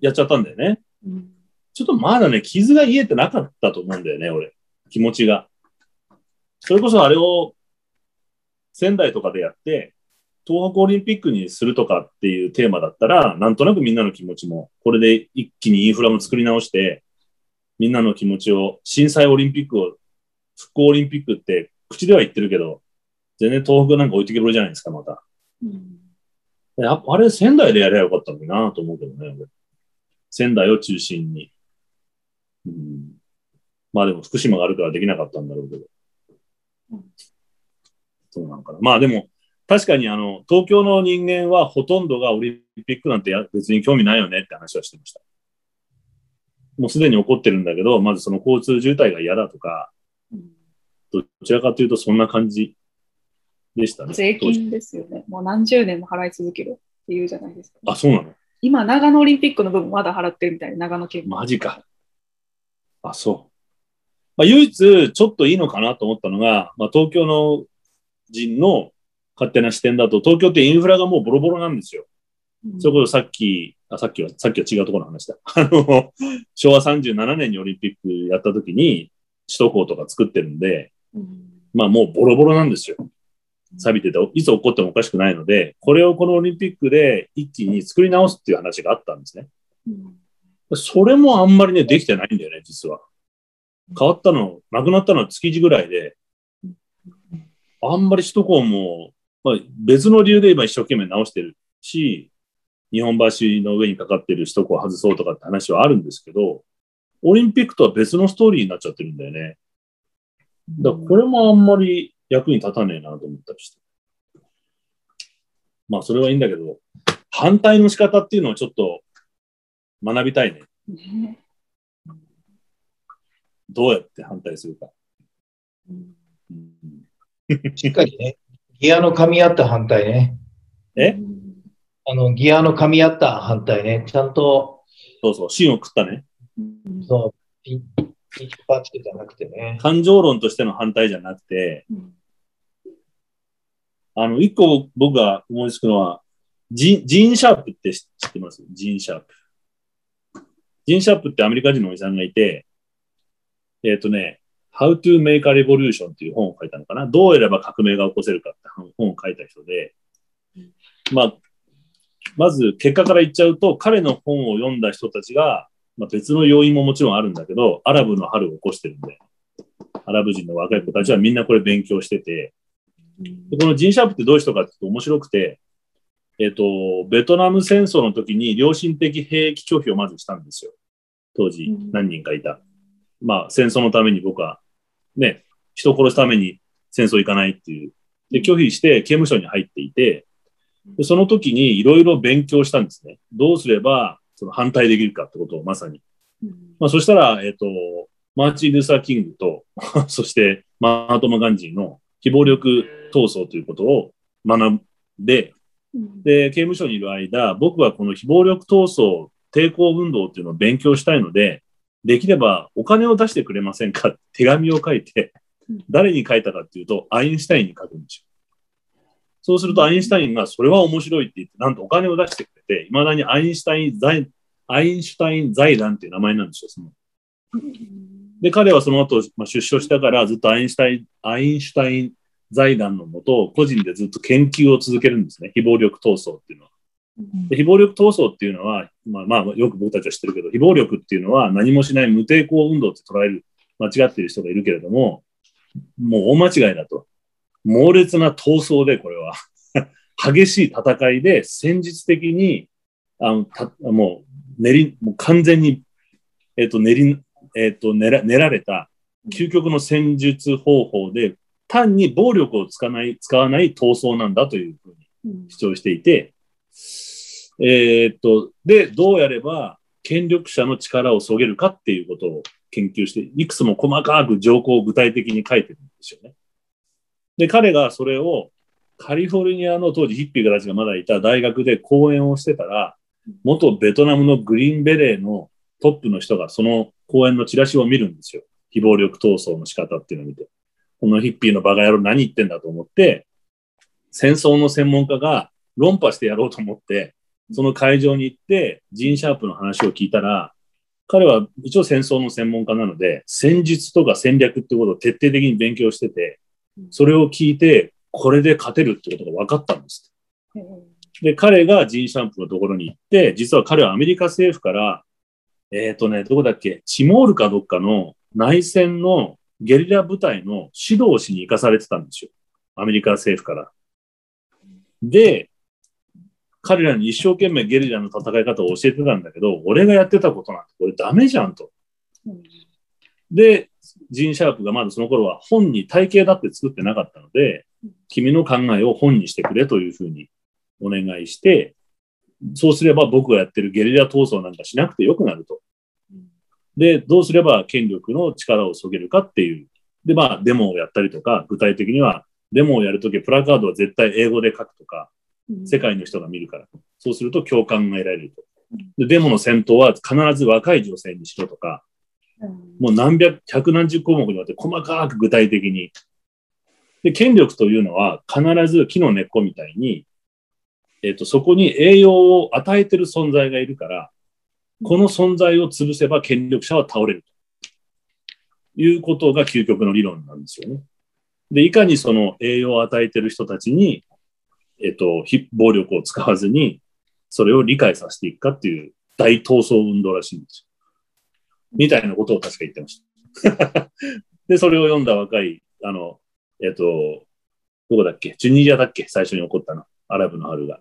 A: やっちゃったんだよね。ちょっとまだね、傷が癒えてなかったと思うんだよね、俺。気持ちが。それこそあれを仙台とかでやって、東北オリンピックにするとかっていうテーマだったら、なんとなくみんなの気持ちも、これで一気にインフラも作り直して、みんなの気持ちを、震災オリンピックを、復興オリンピックって口では言ってるけど、全然東北なんか置いてけぼりじゃないですか、また。
D: うん
A: やっぱあれ仙台でやればよかったのになと思うけどね、俺仙台を中心に。うん、まあでも福島があるからできなかったんだろうけど。
D: うん
A: そうなんかな。まあでも、確かにあの、東京の人間はほとんどがオリンピックなんてや別に興味ないよねって話はしてました。もうすでに起こってるんだけど、まずその交通渋滞が嫌だとか、
D: うん
A: どちらかというとそんな感じでしたね。
D: 税金ですよね。もう何十年も払い続けるっていうじゃないですか。
A: あ、そうなの？
D: 今、長野オリンピックの部分まだ払ってるみたいな、長野県
A: マジか。あ、そう。まあ、唯一、ちょっといいのかなと思ったのが、まあ、東京の人の勝手な視点だと、東京ってインフラがもうボロボロなんですよ。それこそさっき、あ、さっきは、さっきは違うところの話だ。あの、昭和37年にオリンピックやった時に、首都高とか作ってるんで、
D: うん
A: まあもうボロボロなんですよ。錆びてて、いつ起こってもおかしくないので、これをこのオリンピックで一気に作り直すっていう話があったんですね。
D: うん
A: それもあんまりね、できてないんだよね、実は。変わったの、なくなったのは築地ぐらいで、あんまり首都高も、まあ、別の理由で今一生懸命直してるし、日本橋の上にかかってる首都高を外そうとかって話はあるんですけど、オリンピックとは別のストーリーになっちゃってるんだよね。だからこれもあんまり役に立たねえなと思ったりして。まあ、それはいいんだけど、反対の仕方っていうのをちょっと学びたいね。
D: ね
A: どうやって反対するか。
C: しっかりね、ギアの噛み合った反対ね。
A: え？
C: あの、ギアの噛み合った反対ね。ちゃんと、
A: そうそう、芯を食ったね。
D: うん
C: そう、ピン、ピンチパーチじゃなくてね。
A: 感情論としての反対じゃなくて、
D: うん
A: あの、一個僕が思いつくのは、ジン、ジーン・シャープって知知ってます？ジーン・シャープ。ジーン・シャープってアメリカ人のおじさんがいて、えっ、とね、How to Make a Revolution っていう本を書いたのかな。どうやれば革命が起こせるかって本を書いた人で、まあ、まず結果から言っちゃうと、彼の本を読んだ人たちが、まあ、別の要因ももちろんあるんだけど、アラブの春を起こしてるんで、アラブ人の若い子たちはみんなこれ勉強してて、でこのジン・シャープってどういう人かっていうと面白くて、えっ、と、ベトナム戦争の時に良心的兵役拒否をまずしたんですよ。当時
D: うん
A: 何人かいた。まあ戦争のために僕は、ね、人を殺すために戦争行かないっていう。で、拒否して刑務所に入っていて、でその時にいろいろ勉強したんですね。どうすればその反対できるかってことをまさに。
D: うん
A: まあそしたら、えっ、と、マーチン・ルーサー・キングと、そしてマートマ・ガンジーの非暴力闘争ということを学んで、
D: うん
A: で、刑務所にいる間、僕はこの非暴力闘争、抵抗運動っていうのを勉強したいので、できればお金を出してくれませんか？手紙を書いて
D: うん、
A: 誰に書いたかっていうと、アインシュタインに書くんですよ。そうすると、アインシュタインがそれは面白いって言って、なんとお金を出してくれて、未だにアインシュタイン財、アインシュタイン財団っていう名前なんですよ。その。で、彼はその後、まあ、出所したからずっとアインシュタイン、アインシュタイン財団のもと、個人でずっと研究を続けるんですね。非暴力闘争っていうのは。で非暴力闘争っていうのは、まあまあ、よく僕たちは知ってるけど、非暴力っていうのは何もしない無抵抗運動って捉える、間違っている人がいるけれども、もう大間違いだと。猛烈な闘争で、これは。激しい戦いで戦術的に、あの、たもう、練り、もう完全に、えっ、と、練り、えっ、と練ら、練られた究極の戦術方法で、単に暴力を使わない、使わない闘争なんだというふうに
D: うん
A: 主張していて、えーっと、で、どうやれば権力者の力をそげるかっていうことを研究して、いくつも細かく条項を具体的に書いてるんですよね。で、彼がそれをカリフォルニアの当時ヒッピーたちがまだいた大学で講演をしてたら、元ベトナムのグリーンベレーのトップの人がその講演のチラシを見るんですよ。非暴力闘争の仕方っていうのを見て。このヒッピーのバカ野郎何言ってんだと思って、戦争の専門家が論破してやろうと思って、その会場に行って、ジーン・シャープの話を聞いたら、彼は一応戦争の専門家なので、戦術とか戦略ってことを徹底的に勉強してて、それを聞いて、これで勝てるってことが分かったんです。
D: うん
A: で、彼がジン・シャンプのところに行って、実は彼はアメリカ政府から、えっ、とね、どこだっけ、チモールかどっかの内戦のゲリラ部隊の指導をしに行かされてたんですよ。アメリカ政府から。で、彼らに一生懸命ゲリラの戦い方を教えてたんだけど、俺がやってたことなんてこれダメじゃんと。で、ジン・シャープがまだその頃は本に体系だって作ってなかったので、君の考えを本にしてくれというふうにお願いして、そうすれば僕がやってるゲリラ闘争なんかしなくてよくなると。で、どうすれば権力の力をそげるかっていう。で、まあ、デモをやったりとか、具体的には、デモをやるとき、プラカードは絶対英語で書くとか、
D: うん
A: 世界の人が見るから。そうすると共感が得られると。で、デモの先頭は必ず若い女性にしろとか、
D: うん
A: もう何百、百何十項目にわたって細かく具体的に。で、権力というのは必ず木の根っこみたいに、えっ、と、そこに栄養を与えてる存在がいるから、この存在を潰せば権力者は倒れるということが究極の理論なんですよね。で、いかにその栄養を与えてる人たちに、えっ、と、暴力を使わずに、それを理解させていくかっていう大闘争運動らしいんですよ。みたいなことを確か言ってました。で、それを読んだ若い、あの、えっ、と、どこだっけ？チュニジアだっけ？最初に起こったの。アラブの春が。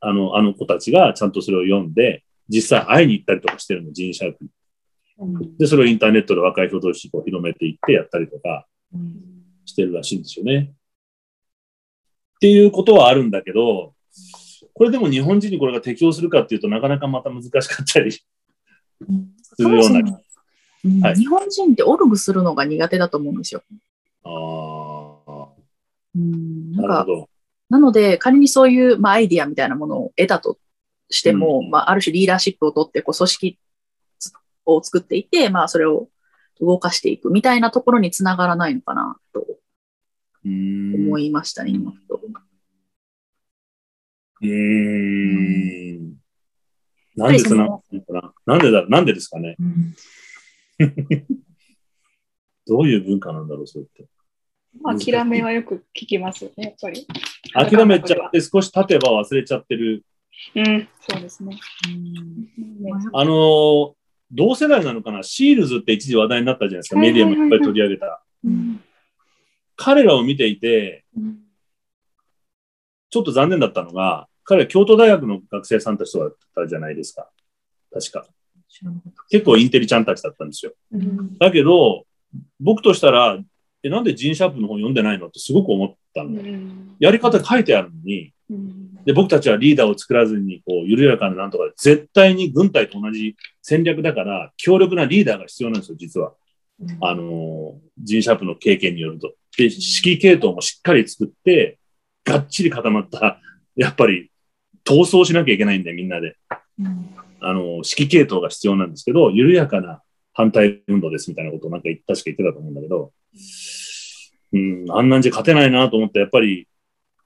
A: あの、あの子たちがちゃんとそれを読んで、実際会いに行ったりとかしてるの、ジーン・シャープに。
D: うん
A: で、それをインターネットで若い人同士こう広めていってやったりとかしてるらしいんですよね。っていうことはあるんだけど、これでも日本人にこれが適用するかっていうとなかなかまた難しかったりす
B: そ
A: るような。はい
B: 日本人ってオルグするのが苦手だと思うんですよ。
A: あ
B: うん
A: あ、
B: なんか
A: なるほど。
B: なので、仮にそういう、まあ、アイディアみたいなものを得たとしても、
A: うん
B: まあ、ある種リーダーシップを取って、こう、組織を作っていって、まあ、それを動かしていくみたいなところにつながらないのかなと
A: うーん
B: 思いましたね、今ふと。
A: うーん。なんでつながるのかななんでだ、なんでですかね
B: うん
A: どういう文化なんだろう、それって。
D: まあ、諦めはよく聞きますよね、やっぱり。
A: 諦めちゃって少し経てば忘れちゃってる。
D: うん、そうですね。
B: うん
D: ね
A: あのー同世代なのかな？シールズって一時話題になったじゃないですか。メディアもいっぱい取り上げた。
D: うん
A: 彼らを見ていて、
D: うん
A: ちょっと残念だったのが、彼は京都大学の学生さんたちとだったじゃないですか。確か。結構インテリちゃんたちだったんですよ。
D: うん
A: だけど、僕としたら、え、なんでジン・シャープの本読んでないの？ってすごく思った
D: う
A: の。
D: ん
A: やり方書いてあるのに、
D: うん
A: で、僕たちはリーダーを作らずに、こう、緩やかななんとか、絶対に軍隊と同じ戦略だから、強力なリーダーが必要なんですよ、実は。あのン・シャープの経験によると。で、指揮系統もしっかり作って、がっちり固まった、やっぱり、闘争しなきゃいけないんだよ、みんなで。
B: うん
A: あのー、指揮系統が必要なんですけど、緩やかな反対運動ですみたいなことをなんか言確か言ってたと思うんだけど、うん、あんなんじゃ勝てないなと思って、やっぱり、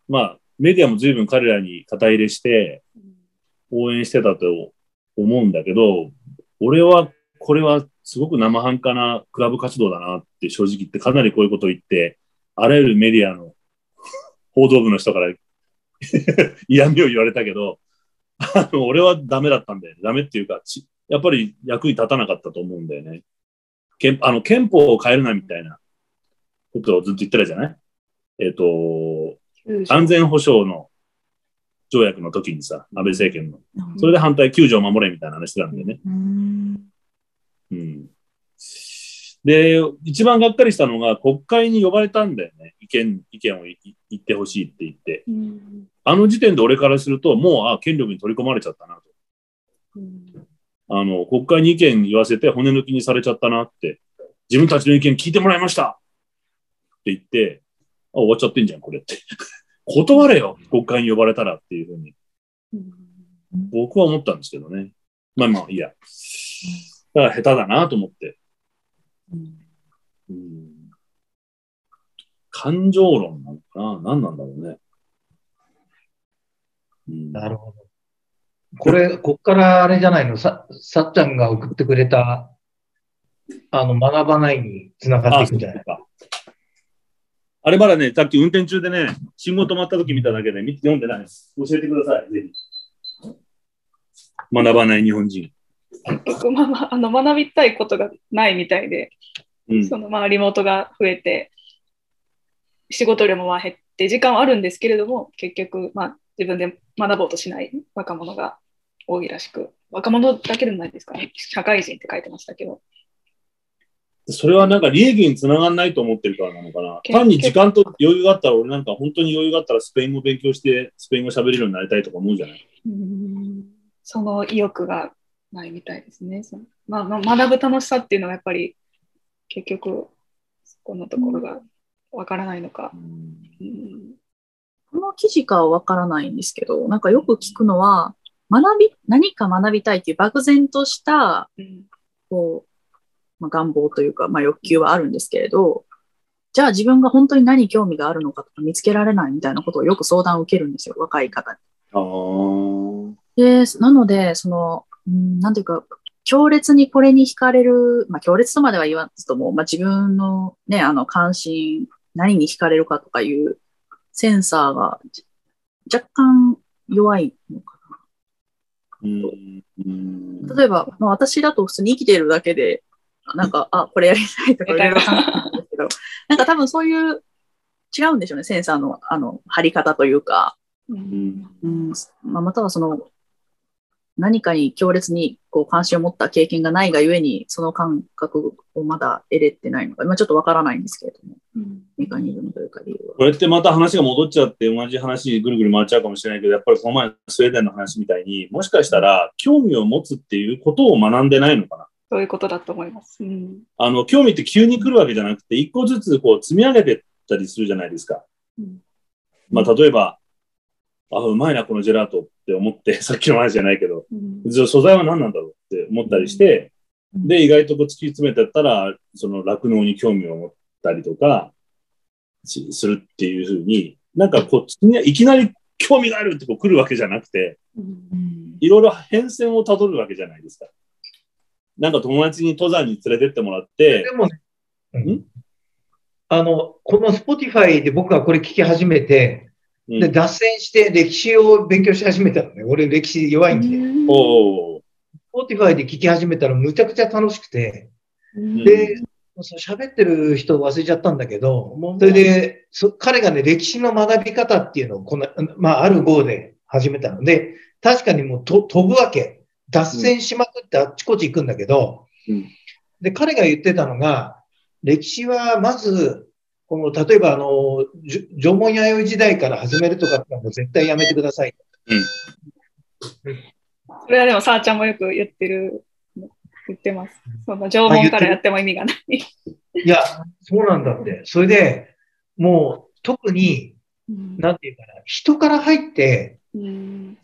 A: まあ、メディアも随分彼らに肩入れして、応援してたと思うんだけど、俺はこれはすごく生半可なクラブ活動だなって正直言ってかなりこういうことを言って、あらゆるメディアの 報道部の人から 嫌味を言われたけど、あの俺はダメだったんだよね。ダメっていうか、やっぱり役に立たなかったと思うんだよね。憲あの憲法を変えるなみたいなことをずっと言ってたじゃない？えっ、と、安全保障の条約の時にさ、安倍政権の。それで反対、救助を守れみたいな話してたんだよね。
B: うん
A: うん。で、一番がっかりしたのが、国会に呼ばれたんだよね。意見、意見をい言ってほしいって言って。
D: うん
A: あの時点で俺からすると、もう、あ、権力に取り込まれちゃったなと。
D: うん
A: あの、国会に意見言わせて骨抜きにされちゃったなって。自分たちの意見聞いてもらいましたって言って、あ、終わっちゃってんじゃん、これって。断れよ、国会に呼ばれたらっていうふうに。
D: うん
A: 僕は思ったんですけどね。まあまあ、いいや。だから下手だなと思って。うん感情論なのかな？何なんだろうね。うん、
C: なるほど。これ、こっからあれじゃないの？さ、さっちゃんが送ってくれた、あの、学ばないに繋がって
A: あ、
C: いくんじゃない？
A: か。あれまだね、さっき運転中でね、信号止まった時見ただけで見て読んでないです。教えてください、ぜひ。学ばない日本人。
D: 結局、まあまあ、あの学びたいことがないみたいで、
A: うん。
D: そのまあリモートが増えて、仕事量もまあ減って、時間はあるんですけれども、結局、まあ、自分で学ぼうとしない若者が多いらしく、若者だけでもないですかね、社会人って書いてましたけど、
A: それはなんか利益につながんないと思ってるからなのかな。
D: 結
A: 単に時間と余裕があったら、俺なんか本当に余裕があったらスペイン語勉強して、スペイン語喋れるようになりたいとか思うじゃない？
D: うんその意欲がないみたいですね。そのまあ、まあ、学ぶ楽しさっていうのはやっぱり結局そこのところがわからないのか。うん
B: この記事かはわからないんですけど、なんかよく聞くのは、学び、何か学びたいっていう漠然とした、
D: うん
B: こう、まあ、願望というか、まあ、欲求はあるんですけれど、じゃあ自分が本当に何興味があるのかとか見つけられないみたいなことをよく相談を受けるんですよ、若い方に。で、なので、その、うんなんていうか、強烈にこれに惹かれる、まあ、強烈とまでは言わずとも、まあ、自分のね、あの、関心、何に惹かれるかとかいうセンサーがじ若干弱いのかな。例えば、まあ、私だと普通に生きているだけで、なんか、あ、これやりたいとかい。ろいろ考えるんですけど、なんか多分そういう、違うんでしょうね、センサーの、あの、張り方というか、
A: うん。
B: うん。まあ、またはその、何かに強烈にこう関心を持った経験がないがゆえに、その感覚をまだ得れてないのか、今ちょっとわからないんですけれども、
D: うん。
B: メカニズムというか理由は。
A: これってまた話が戻っちゃって同じ話ぐるぐる回っちゃうかもしれないけど、やっぱりこの前のスウェーデンの話みたいに、もしかしたら興味を持つっていうことを学んでないのかな。
D: そういうことだと思います。うん
A: あの、興味って急に来るわけじゃなくて、一個ずつこう積み上げてったりするじゃないですか。
D: うん
A: まあ、例えば、あ、うまいな、このジェラートって思って、さっきの話じゃないけど、
D: うん
A: じゃあ素材は何なんだろうって思ったりして、
B: うん
A: で、意外とこう突き詰めてったら、その酪農に興味を持ったりとか、しするっていうふうに、なんかこう、いきなり興味があるってこう来るわけじゃなくて、いろいろ変遷をたどるわけじゃないですか。なんか友達に登山に連れてってもらって
C: で、もね、うん？
A: ん
C: あの、この Spotify で僕がこれ聞き始めて、
A: うん。
C: で、脱線して歴史を勉強し始めたのね。俺歴史弱いんで。
A: おー
C: Spotify で聞き始めたらむちゃくちゃ楽しくて、
D: うん。
C: で、そう喋ってる人忘れちゃったんだけど、それで、そ彼がね、歴史の学び方っていうのをこの、まあ、ある号で始めたの。で、確かにもうと飛ぶわけ。脱線しまくってあっちこっち行くんだけど、
A: うん
C: で、彼が言ってたのが、歴史はまず、この、例えばあの、じゅ縄文弥生時代から始めるとかってのはもう絶対やめてください。
D: それはでも、さあちゃんもよく言ってる、言ってます。その縄文からやっても意味がない。
C: いや、そうなんだって。それで、もう、特に、なんていうかな、人から入って、
D: うん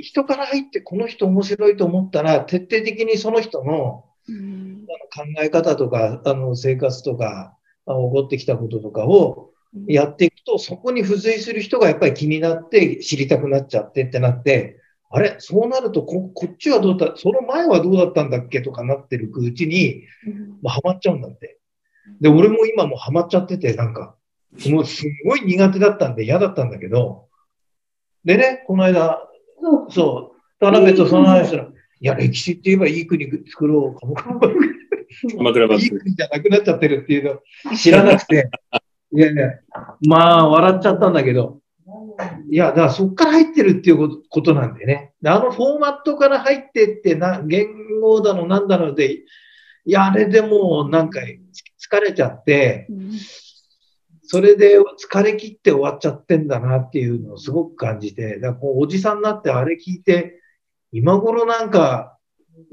C: 人から入ってこの人面白いと思ったら、徹底的にその人の考え方とか、あの生活とか、起こってきたこととかをやっていくと、そこに付随する人がやっぱり気になって知りたくなっちゃってってなって、あれ？そうなるとこ、こっちはどうだ、その前はどうだったんだっけとかなってるうちに、
D: うん。
C: もうハマっちゃうんだって。で、俺も今もうハマっちゃってて、なんか、もうすごい苦手だったんで嫌だったんだけど、でね、この間、そう、田辺とその話したら、いや、歴史って言えばいい国作ろう、鎌倉
A: 鎌倉幕府。
C: いい国じゃなくなっちゃってるっていう。の知らなくて、いやいや、まあ、笑っちゃったんだけど、いや、だからそっから入ってるっていう。ことなんでね。あのフォーマットから入ってってな、言語だのなんだので、いや、あれでもう。なんか疲れちゃって、
D: う。ん
C: それで疲れ切って終わっちゃってんだなっていうのをすごく感じて、だかうおじさんになってあれ聞いて、今頃なんか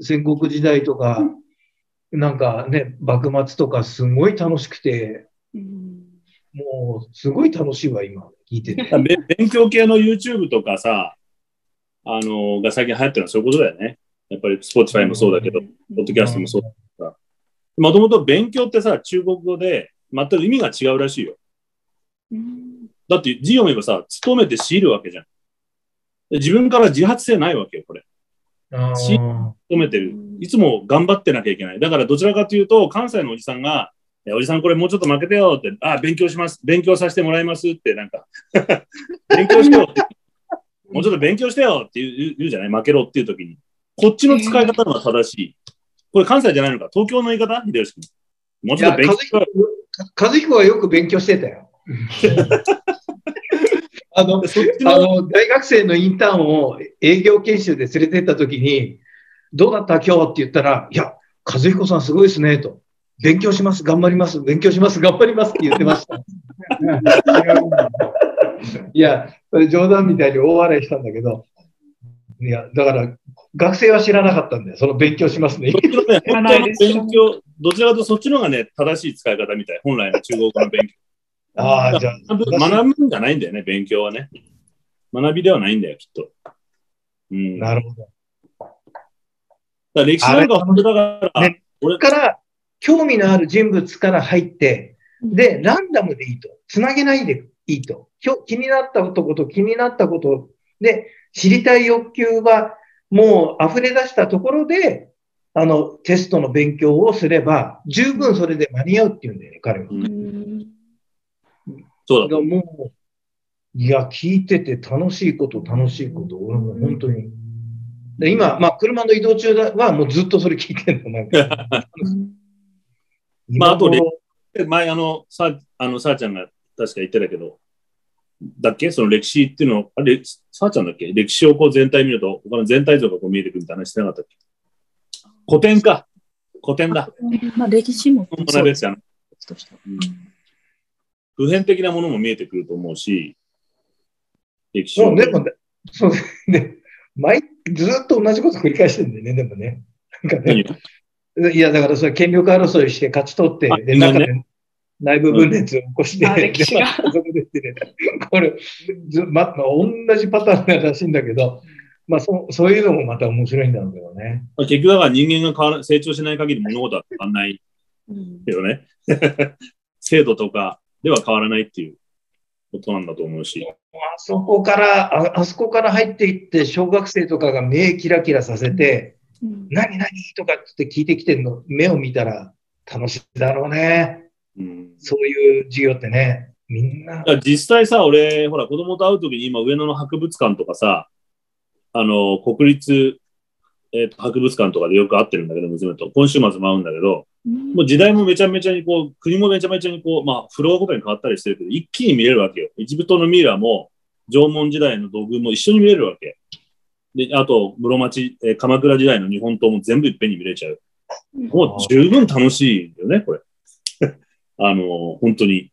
C: 戦国時代とか、なんかね、幕末とかすごい楽しくて、
D: うん
C: もうすごい楽しいわ、今、聞いてて。
A: べ勉強系の YouTube とかさ、あのが最近流行ってるのはそういうことだよね。やっぱり Spotify もそうだけど、ポッドキャストもそうだもともと勉強ってさ、中国語で全く意味が違うらしいよ。
D: うん
A: だって字読めばさ、勤めて強いるわけじゃん。で自分から自発性ないわけよ、これ。勤めてる。いつも頑張ってなきゃいけない。だからどちらかというと、関西のおじさんがおじさんこれもうちょっと負けてよって、あ、勉強します。勉強させてもらいますって、なんか、勉強してよって。もうちょっと勉強してよって言う言う言うじゃない？負けろっていう時に。こっちの使い方が正しい。これ関西じゃないのか？東京の言い方？秀吉君。もうちょっと勉強
C: 和彦はよく勉強してたよ。あの、
A: そっちの、
C: あの、大学生のインターンを営業研修で連れてった時に、どうだった今日って言ったら、いや、和彦さんすごいですね、と。勉強します、頑張ります、勉強します、頑張りますって言ってました。いや、それ冗談みたいに大笑いしたんだけど、いや、だから、学生は知らなかったんだよ。その勉強しますね。
A: ね、勉強、どちらかとそっちの方がね、正しい使い方みたい。本来の中国語の勉強。
C: ああ、じゃあ、
A: 学ぶんじゃないんだよね、勉強はね。学びではないんだよ、きっと。うん。
C: なるほど。
A: ら歴史なんか本当だから、
C: ね
A: 俺、
C: から、興味のある人物から入って、で、ランダムでいいと。つなげないでいいと。気になったことと気になったことで、知りたい欲求はもう溢れ出したところで、あの、テストの勉強をすれば、十分それで間に合うっていうんだよね、彼は。
A: そうだ
C: もう、いや、聞いてて楽しいこと、楽しいこと、俺も本当に。で今、まあ、車の移動中だはもうずっとそれ聞いてるの、なんか。
A: まああと前、あの、さ、あの、さあちゃんが確か言ってたけど、だっけ？その歴史っていうの、あれ、さあちゃんだっけ？歴史をこう全体見ると、他の全体像がこう見えてくるって話してなかったっけ？古典か。古典だ。
B: まあ、歴史も
A: 本当ですよね。うん普遍的なものも見えてくると思うし、歴史を。
C: もうでもね、そうね、毎、ずっと同じこと繰り返してるんだよね、でもね。なんか
A: 何
C: ね、いや、だからそれ権力争いして勝ち取って、
A: あ
C: で、中で内部分裂を起こして、
D: あ歴史が
C: こでってね、これ、ずま、同じパターンらしいんだけど、まあそ、そういうのもまた面白いんだろうけどね。
A: まあ結局だから人間が変わら成長しない限り物事は変わらない
D: うん
A: けどね。制度とかでは変わらないっていうことなんだと思うし。
C: あそこから、ああそこから入っていって、小学生とかが目キラキラさせて、
D: うん
C: 何何とかって聞いてきてるの、目を見たら楽しいだろうね。
A: うん
C: そういう授業ってね、みんな
A: 実際さ、俺、ほら、子供と会うときに今、上野の博物館とかさ、あの、国立、えーと博物館とかでよく会ってるんだけど、娘と。今週末も会うんだけど、もう時代もめちゃめちゃにこう、国もめちゃめちゃにこう、まあ、フロアごとに変わったりしてるけど、一気に見れるわけよ。エジプトのミイラも、縄文時代の土偶も一緒に見れるわけ。で、あと、室町、えー鎌倉時代の日本刀も全部いっぺんに見れちゃう。もう十分楽しいよね、これ。あの、本当に。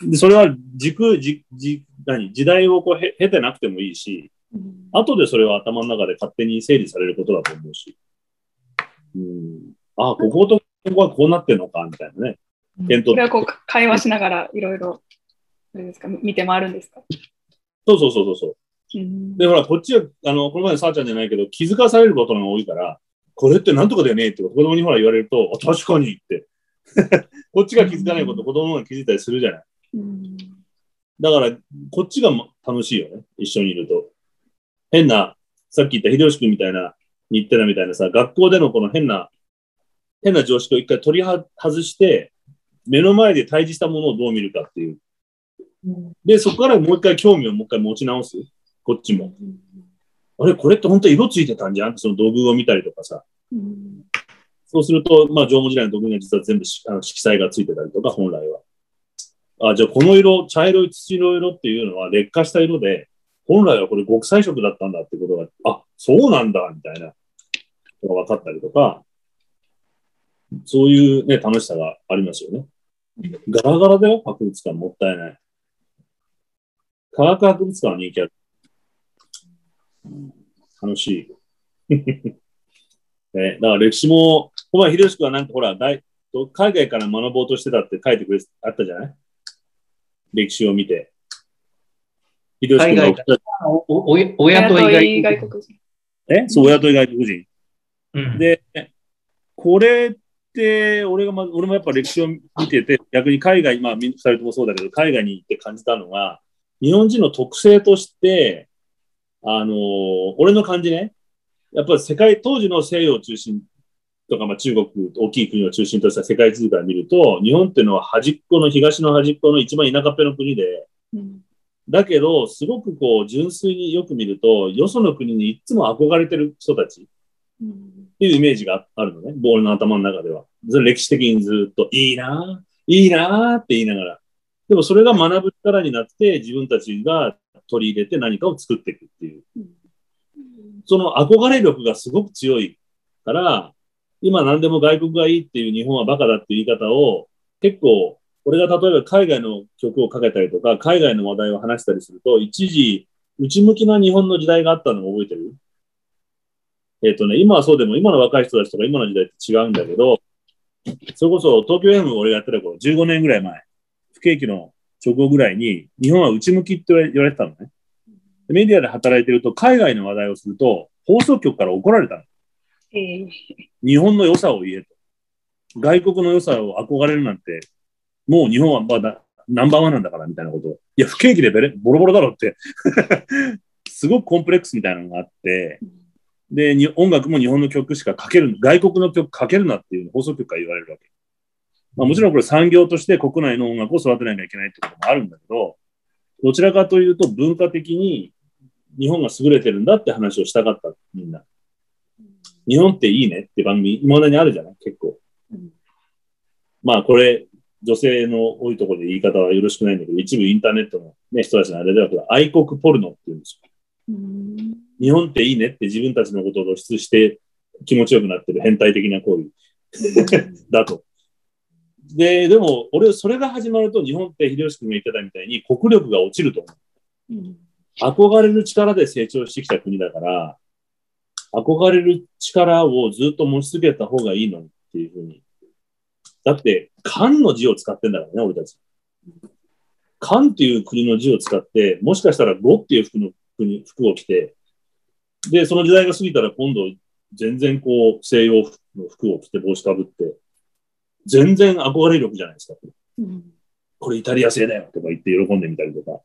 A: で、それは軸、じ、じ、何、時代をこうへ経てなくてもいいし、
D: うん
A: 後でそれは頭の中で勝手に整理されることだと思うし。うん。あ、こことここはこうなってんのか、みたいなね。検討
D: それはこう会話しながらいろいろ、あれですか、見て回るんですか？
A: そうそうそうそうそう。
D: うん
A: で、ほら、こっちは、あの、この前のさあちゃんじゃないけど、気づかされることが多いから、これってなんとかだよねって子供にほら言われると、あ確かにって。こっちが気づかないこと、子供が気づいたりするじゃない。
D: うん
A: だから、こっちがま楽しいよね。一緒にいると。変な、さっき言った秀吉君みたいな、に言ってたみたいなさ、学校でのこの変な、変な常識を一回取り外して、目の前で対峙したものをどう見るかっていう。で、そこからもう一回興味をもう一回持ち直す。こっちも。あれ、これって本当色ついてたんじゃん？その道具を見たりとかさ。そうすると、まあ、縄文時代の道具には実は全部あの色彩がついてたりとか、本来は。あ、じゃあこの色、茶色い土の色っていうのは劣化した色で、本来はこれ極彩色だったんだってことが、あ、そうなんだ、みたいな、のが分かったりとか、そういうね、楽しさがありますよね。ガラガラだよ、博物館もったいない。科学博物館は人気ある。うん楽しい。ね、だから歴史も、この前、秀吉君はなんかほら、大海外から学ぼうとしてたって書いてくれあったじゃない？歴史を見て。秀吉君が
C: おお親と外
D: 国人。
A: え？そう、親と外国人。
C: うん
A: で、これって、俺が、ま、俺もやっぱ歴史を見てて、逆に海外、まあ、み二人ともそうだけど、海外に行って感じたのが、日本人の特性として、あのー俺の感じね、やっぱり世界、当時の西洋中心とか、まあ、中国、大きい国を中心とした世界地図から見ると、日本っていうのは端っこの東の端っこの一番田舎っぺの国で、
D: うん。
A: だけど、すごくこう、純粋によく見ると、よその国にいつも憧れてる人たち。っ
D: うん。
A: てていうイメージがあるのね、ボールの頭の中では。それ歴史的にずっと、いいなぁ、いいなぁって言いながら。でもそれが学ぶ力になって、自分たちが取り入れて何かを作っていくっていう。その憧れ力がすごく強いから、今何でも外国がいいっていう日本はバカだっていう言い方を結構、俺が例えば海外の曲をかけたりとか、海外の話題を話したりすると、一時、内向きな日本の時代があったのを覚えてる？えっ、とね、今はそうでも、今の若い人たちとか今の時代って違うんだけど、それこそ東京 M 俺がやってた頃、15年ぐらい前、不景気の直後ぐらいに、日本は内向きって言われてたのね。でメディアで働いてると、海外の話題をすると、放送局から怒られたの。
D: えー
A: 日本の良さを言えと。外国の良さを憧れるなんて、もう日本はまだナンバーワンなんだからみたいなことを。いや、不景気でベレボロボロだろって。すごくコンプレックスみたいなのがあって、で、に音楽も日本の曲しか書ける、外国の曲書けるなっていう放送局から言われるわけ。まあもちろんこれ産業として国内の音楽を育てなきゃいけないってこともあるんだけど、どちらかというと文化的に日本が優れてるんだって話をしたかった、みんな。日本っていいねって番組、今までにあるじゃない？結構。
D: うん
A: まあこれ、女性の多いところで言い方はよろしくないんだけど、一部インターネットの、ね、人たちのあれだけど、愛国ポルノって言うんですよ。
D: うん
A: 日本っていいねって自分たちのことを露出して気持ちよくなってる変態的な行為 だと。で、でも俺、それが始まると日本って秀吉君が言ってたみたいに国力が落ちると思う。
D: うん
A: 憧れる力で成長してきた国だから、憧れる力をずっと持ち続けた方がいいのにっていうふうに。だって、漢の字を使ってんだからね、俺たち。漢っていう国の字を使って、もしかしたら呉っていう服の国服を着て、で、その時代が過ぎたら今度、全然こう、西洋の服を着て帽子かぶって、全然憧れ力じゃないですか。
D: うん
A: これイタリア製だよとか言って喜んでみたりとか。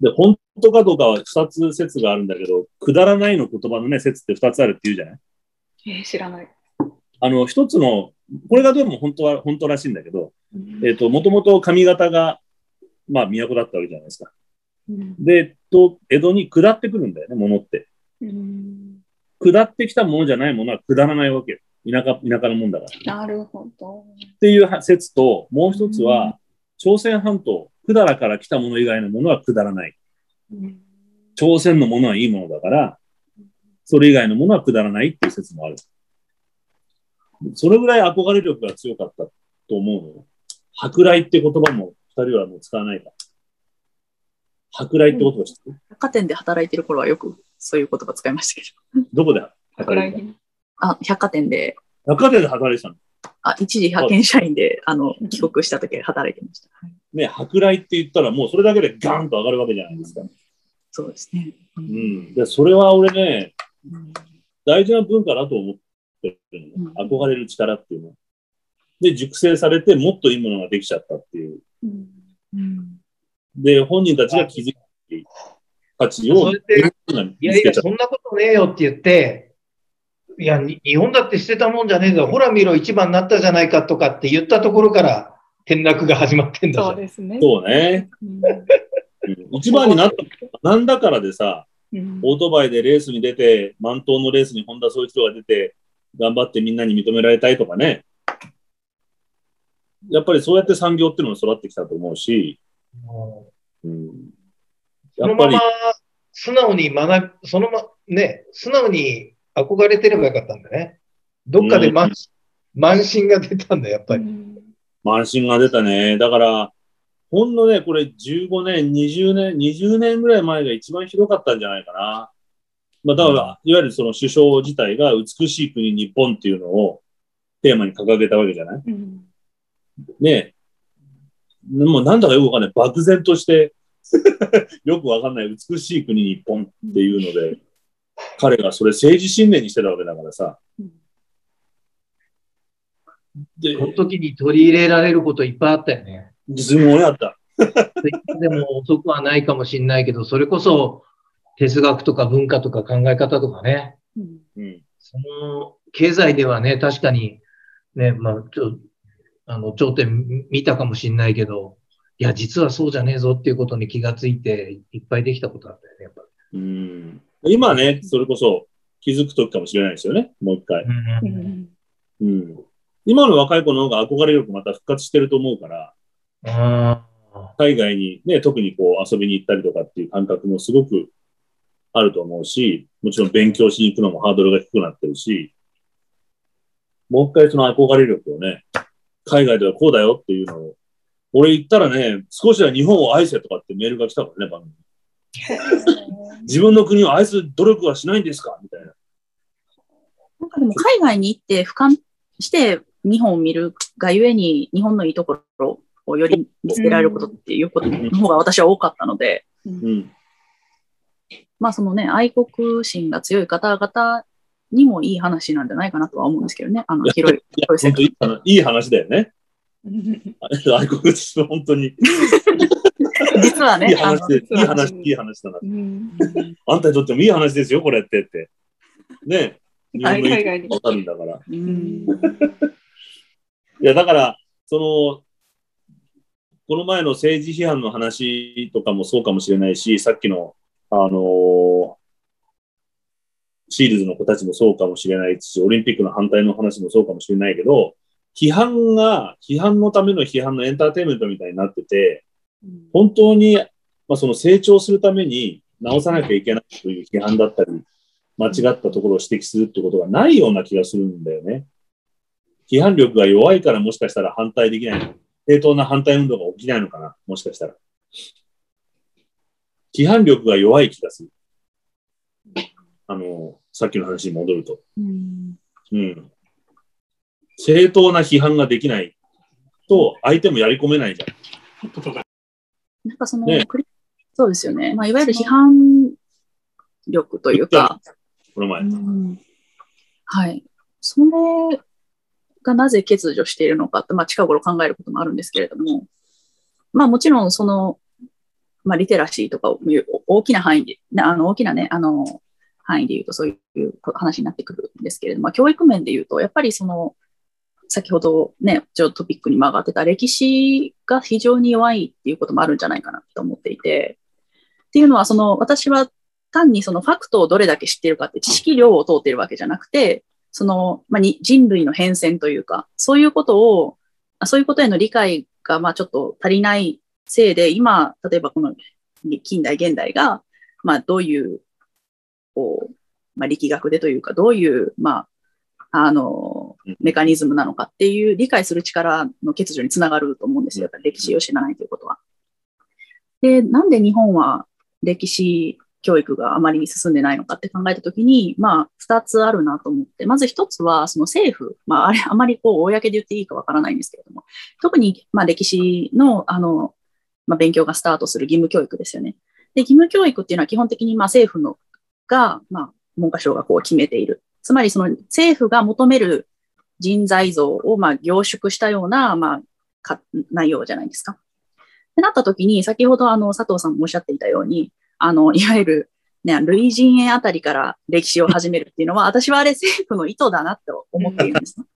A: で、本当かどうかは二つ説があるんだけど、くだらないの言葉のね、説って二つあるって言うじゃない？
D: えー知らない。
A: あの、一つの、これがどうも本当は、本当らしいんだけど、
D: うん
A: えっ、と、もともと上方が、まあ、都だったわけじゃないですか。
D: うん
A: で、えっと、江戸に下ってくるんだよね、物って。
D: うん
A: 下ってきたものじゃないものは下らないわけよ。田舎、田舎のもんだから。
D: なるほど。
A: っていう説と、もう一つ
D: うん
A: は、朝鮮半島、百済から来たもの以外のものは下らない。
D: うん
A: 朝鮮のものはいいものだから、それ以外のものは下らないっていう説もある。それぐらい憧れ力が強かったと思うのよ。舶来って言葉も二人はもう使わないから。舶来って言葉知ってる、
B: 百貨店で働いてる頃はよくそういう言葉使いましたけど。
A: どこで
D: 舶
A: 働いてた
D: 来品
B: あ、百貨店で、
A: 百貨店で働いてたの？
B: あ、一時派遣社員で、あの、帰国した時働いてました。はい
A: ね、舶来って言ったらもうそれだけでガンと上がるわけじゃないですか。
B: そうですね。う
A: うん。で、それは俺ね、
B: うん
A: 大事な文化だと思ってるの、
B: うん
A: 憧れる力っていうのは。で、熟成されてもっといいものができちゃったっていう。
D: うん
B: うん
A: で、本人たちが気づいて価値を
C: いやいや、そんなことねえよって言って、いや、に日本だって捨てたもんじゃねえぞ。ほら見ろ、一番になったじゃないかとかって言ったところから転落が始まってんだぞ。
D: そうですね。
A: そうね。一番になった、なんだからでさ、
D: うん
A: オートバイでレースに出て、満頭のレースに本田そういう人が出て、頑張ってみんなに認められたいとかね。やっぱりそうやって産業っていうのも育ってきたと思うし、
C: も
A: うん、
C: うそのまま素直に学び、そのま、ね、素直に憧れてればよかったんだね。どっかで慢,、慢心が出たんだ、やっぱり。
D: うん
A: 慢心が出たね。だから、ほんのね、これ15年、20年、20年ぐらい前が一番ひどかったんじゃないかな。まあ、だから、いわゆるその首相自体が美しい国日本っていうのをテーマに掲げたわけじゃない？
D: うん
A: ねえ。もうなんだかよくわかんない。漠然として、よくわかんない美しい国日本っていうので、彼がそれ政治信念にしてたわけだからさ。
D: うん
A: で、
C: この時に取り入れられることいっぱいあったよね。
A: すごいあった。
C: でも遅くはないかもしれないけど、それこそ哲学とか文化とか考え方とかね、
D: うん
A: うん。
C: その経済ではね、確かに、ね、まあ、ちょ、あの、頂点見たかもしれないけど、いや、実はそうじゃねえぞっていうことに気がついて、いっぱいできたことあったよね、やっぱ。
A: うん。今ね、それこそ気づくときかもしれないですよね。もう一回。
C: うん
A: うん。今の若い子の方が憧れ力また復活してると思うから、
C: あ
A: 海外にね、特にこう遊びに行ったりとかっていう感覚もすごくあると思うし、もちろん勉強しに行くのもハードルが低くなってるし、もう一回その憧れ力をね、海外ではこうだよっていうのを、俺言ったらね、少しは日本を愛せとかってメールが来たからね、番組。自分の国を愛す努力はしないんですか？みたいな。
B: なんかでも海外に行って俯瞰して日本を見るがゆえに日本のいいところをより見つけられることっていうことの方が私は多かったので、
A: うん。
B: まあそのね、愛国心が強い方々にもいい話なんじゃないかなとは思うんですけどね。あの、広い、
A: いや、
B: 広い
A: 本当いい話いい話だよね。愛国心は本当に。
B: 実はいね
A: い、
B: あの、
A: 話で、いい話、いい話だな。
D: うん
A: あんたにとってもいい話ですよ、これってって。ね。日本のいい
D: 海外に
A: わかるんだから。
B: うん
A: いや、だから、その、この前の政治批判の話とかもそうかもしれないし、さっきの、あのーシールズの子たちもそうかもしれないし、オリンピックの反対の話もそうかもしれないけど、批判が、批判のための批判のエンターテインメントみたいになってて、本当に、まあ、その成長するために直さなきゃいけないという批判だったり、間違ったところを指摘するってことがないような気がするんだよね。批判力が弱いからもしかしたら反対できない。正当な反対運動が起きないのかなもしかしたら。批判力が弱い気がする。あの、さっきの話に戻ると。
B: うん
A: うん。正当な批判ができないと、相手もやり込めないじゃん。
B: なんかその、
A: ね
B: そうですよね。まあ、いわゆる批判力というか、
A: この前。
B: うんはい。それがなぜ欠如しているのかって、まあ、近頃考えることもあるんですけれども、まあ、もちろん、その、まあ、リテラシーとかを大きな範囲で、なあの、大きなね、あの、範囲で言うとそういう話になってくるんですけれども、教育面で言うと、やっぱりその、先ほどね、ちょっとトピックにも上がってた歴史が非常に弱いっていうこともあるんじゃないかなと思っていて、っていうのは、その、私は単にそのファクトをどれだけ知ってるかって知識量を通ってるわけじゃなくて、その、まあ、に人類の変遷というか、そういうことを、そういうことへの理解が、まあ、ちょっと足りないせいで、今、例えばこの近代、現代が、まあ、どういう、こう、まあ、力学でというか、どういう、まあ、あの、メカニズムなのかっていう理解する力の欠如につながると思うんですよ。やっぱり歴史を知らないということは。で、なんで日本は歴史教育があまり進んでないのかって考えたときに、まあ、二つあるなと思って、まず一つは、その政府、まあ、あれ、あまりこう、公で言っていいかわからないんですけれども、特に、まあ、歴史の、あの、まあ、勉強がスタートする義務教育ですよね。で、義務教育っていうのは基本的に、まあ、政府の、が、まあ、文科省がこう決めている。つまり、その政府が求める人材像を、まあ、凝縮したような、まあ、か内容じゃないですか。ってなったときに、先ほど、あの、佐藤さんもおっしゃっていたように、あの、いわゆる、ね、類人猿あたりから歴史を始めるっていうのは、私はあれ政府の意図だなと思っているんですね。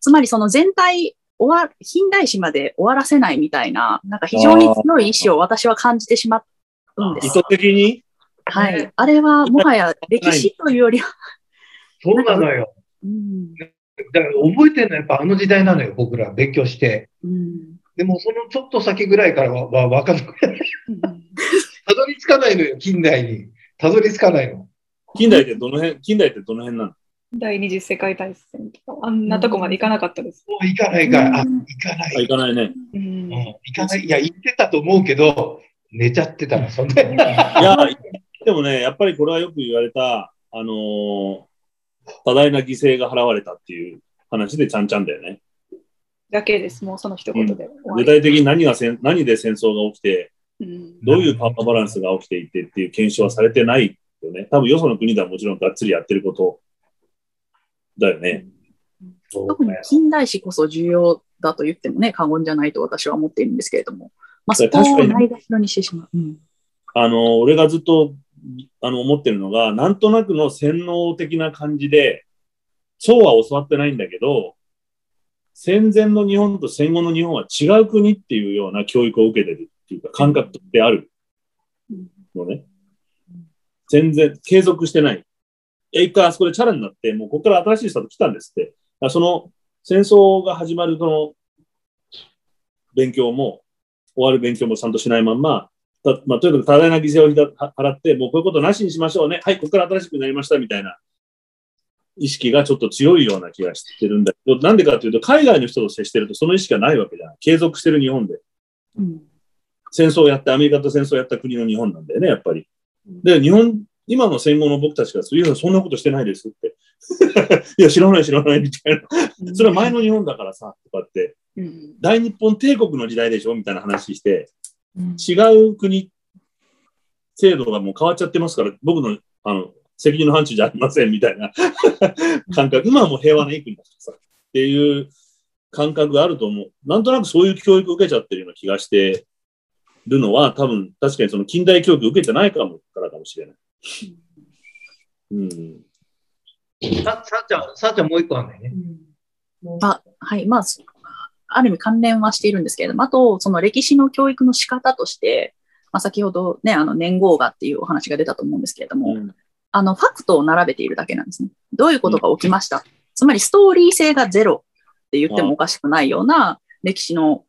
B: つまりその全体終わ、近代史まで終わらせないみたいな、なんか非常に強い意志を私は感じてしまうんです。
A: 意図的に？
B: はい。あれはもはや歴史というよりは、
C: そうなのよ。
B: うん。
C: だから覚えてるのはやっぱあの時代なのよ、僕ら勉強して。
B: うん。
C: でもそのちょっと先ぐらいからははわかんない。たどり着かないのよ、近代に。たどり着かないの。
A: 近代ってどの辺、近代ってどの辺なの？
D: 第二次世界大戦とか、あんなとこまで行かなかったです。
C: もう行かないから、あ、
B: うん
C: 行かな
A: あ、
C: い。
A: 行かないね。
D: うん
C: うん、行かない。いや、行ってたと思うけど、寝ちゃってたの、そんで。
A: いや、でもね、やっぱりこれはよく言われた、あのー多大な犠牲が払われたっていう話でちゃんちゃんだよね。
D: だけです、もうその一言で終わり。
A: 具体的に何がせん、何で戦争が起きて、
D: うん
A: どういうパワーバランスが起きていてっていう検証はされてないよね。多分よその国ではもちろんがっつりやってることだよね。
B: 特に近代史こそ重要だと言ってもね、過言じゃないと私は思っているんですけれども、まあ、そこを
A: 確かに
B: ないがしろにしてしまう。うん。
A: あの、俺がずっとあの思ってるのが、なんとなくの洗脳的な感じで、そうは教わってないんだけど、戦前の日本と戦後の日本は違う国っていうような教育を受けてるっていうか感覚であるのね。全然継続してない。え、一回あそこでチャラになって、もうここから新しいスタート来たんですって。その戦争が始まるその勉強も、終わる勉強もちゃんとしないまんま、まあ、とにかく多大な犠牲を払って、もうこういうことなしにしましょうね。はい、ここから新しくなりましたみたいな意識がちょっと強いような気がしてるんだけど、なんでかというと、海外の人と接してるとその意識がないわけじゃない。継続してる日本で。うん、戦争をやって、アメリカと戦争をやった国の日本なんだよね、やっぱり。で、日本、今の戦後の僕たちがそういうそんなことしてないですって。いや、知らない知らないみたいな。それは前の日本だからさ、とかって。大日本帝国の時代でしょみたいな話して、違う国、制度がもう変わっちゃってますから、僕の、あの、責任の範疇じゃありませんみたいな 感覚。今はもう平和ないい国だからさ。っていう感覚があると思う。なんとなくそういう教育を受けちゃってるような気がしてるのは、多分確かにその近代教育を受けてないかもからかもしれない。
C: うん。さ、さちゃん、さちゃんもう一個あるんだよね。
B: あ、はい。まあ、ある意味関連はしているんですけれども、あと、その歴史の教育の仕方として、まあ、先ほどね、あの年号画っていうお話が出たと思うんですけれども、うん、あの、ファクトを並べているだけなんですね。どういうことが起きました？うん、つまり、ストーリー性がゼロって言ってもおかしくないような歴史の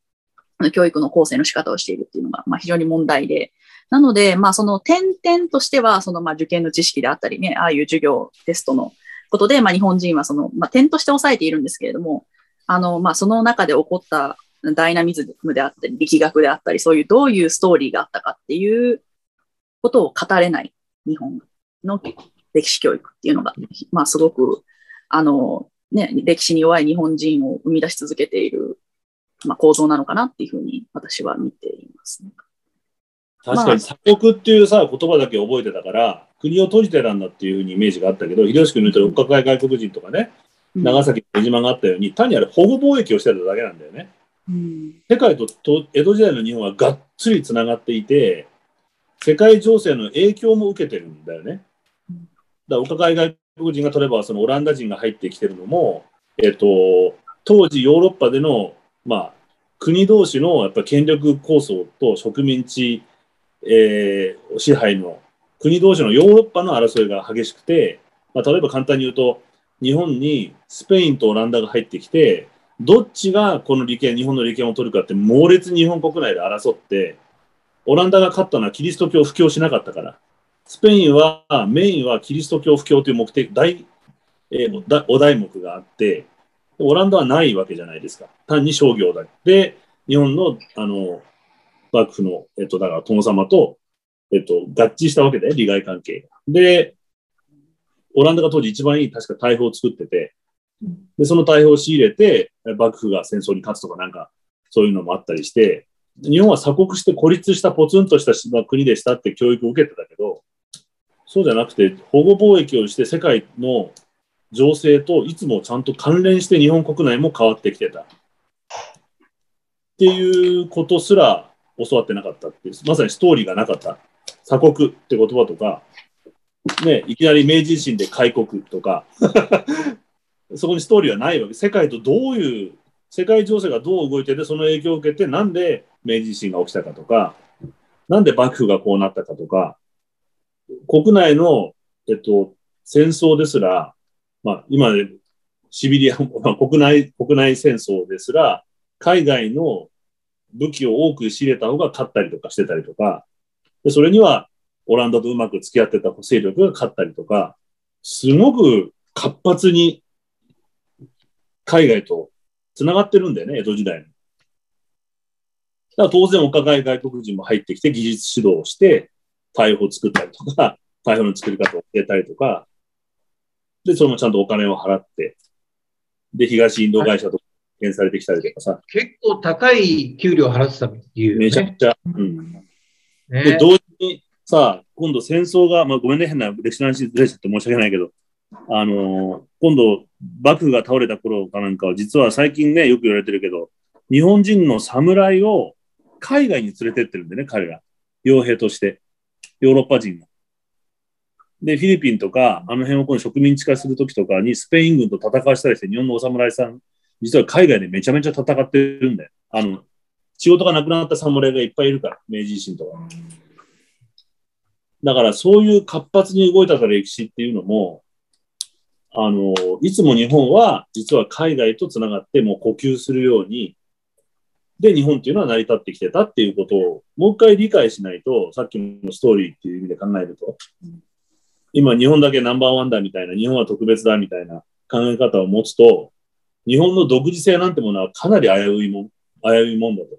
B: 教育の構成の仕方をしているっていうのが、まあ、非常に問題で、なので、まあ、その点々としては、その、まあ、受験の知識であったりね、ああいう授業、テストのことで、まあ、日本人はその、まあ、点として抑えているんですけれども、あの、まあ、その中で起こったダイナミズムであったり、力学であったり、そういうどういうストーリーがあったかっていうことを語れない日本の歴史教育っていうのが、まあ、すごく、あの、ね、歴史に弱い日本人を生み出し続けている、まあ、構造なのかなっていうふうに私は見ていますね。
A: 確かに鎖国っていうさ、言葉だけ覚えてたから、国を閉じてたんだっていうふうにイメージがあったけど、秀吉君の言ったら、お抱え外国人とかね、長崎の江島があったように、単にあれ保護貿易をしてただけなんだよね。うん、世界とと江戸時代の日本はがっつりつながっていて、世界情勢の影響も受けてるんだよね。だからお抱え外国人が取れば、そのオランダ人が入ってきてるのも、えっ、と、当時ヨーロッパでの、まあ、国同士のやっぱ権力構想と植民地、えー、支配の国同士のヨーロッパの争いが激しくて、まあ、例えば簡単に言うと、日本にスペインとオランダが入ってきて、どっちがこの利権、日本の利権を取るかって猛烈に日本国内で争って、オランダが勝ったのはキリスト教を布教しなかったから。スペインはメインはキリスト教布教という目的、大、えー、お題目があって、オランダはないわけじゃないですか。単に商業だ。で、日本の、あの、幕府の、えっと、だから殿様と、えっと、合致したわけで、利害関係が。で、オランダが当時一番いい確か大砲を作ってて、で、その大砲を仕入れて、幕府が戦争に勝つとかなんか、そういうのもあったりして、日本は鎖国して孤立したポツンとした国でしたって教育を受けてたけど、そうじゃなくて、保護貿易をして世界の情勢といつもちゃんと関連して日本国内も変わってきてた。っていうことすら教わってなかったっていう、まさにストーリーがなかった。鎖国って言葉とか、ね、いきなり明治維新で開国とかそこにストーリーはないわけ。世界とどういう、世界情勢がどう動いてて、その影響を受けて、なんで明治維新が起きたかとか、なんで幕府がこうなったかとか、国内の、えっと、戦争ですら、まあ、今、シビリア、まあ、国内、国内戦争ですら、海外の武器を多く仕入れた方が勝ったりとかしてたりとか、でそれにはオランダとうまく付き合ってた勢力が勝ったりとか、すごく活発に海外と繋がってるんだよね、江戸時代に。だから当然お抱え外国人も入ってきて技術指導をして、逮捕を作ったりとか、逮捕の作り方を教えたりとか、で、そのちゃんとお金を払って、で、東インド会社と検されてきたりとかさ。
C: 結構高い給料払ってたっていう、
A: ね、めちゃくちゃ。うん。ね、で、同時にさ、今度戦争が、まあ、ごめんね、変な歴史の話ずれちゃって申し訳ないけど、あのー、今度、幕府が倒れた頃かなんかは、実は最近ね、よく言われてるけど、日本人の侍を海外に連れてってるんでね、彼ら。傭兵として。ヨーロッパ人が。で、フィリピンとか、あの辺をこの植民地化するときとかに、スペイン軍と戦わしたりして、日本のお侍さん、実は海外でめちゃめちゃ戦ってるんだよ。あの、仕事がなくなった侍がいっぱいいるから、明治維新とか。だから、そういう活発に動いた歴史っていうのも、あの、いつも日本は、実は海外と繋がって、もう呼吸するように、で、日本っていうのは成り立ってきてたっていうことを、もう一回理解しないと、さっきのストーリーっていう意味で考えると、今日本だけナンバーワンだみたいな、日本は特別だみたいな考え方を持つと、日本の独自性なんてものはかなり危ういもん、危ういもんだと。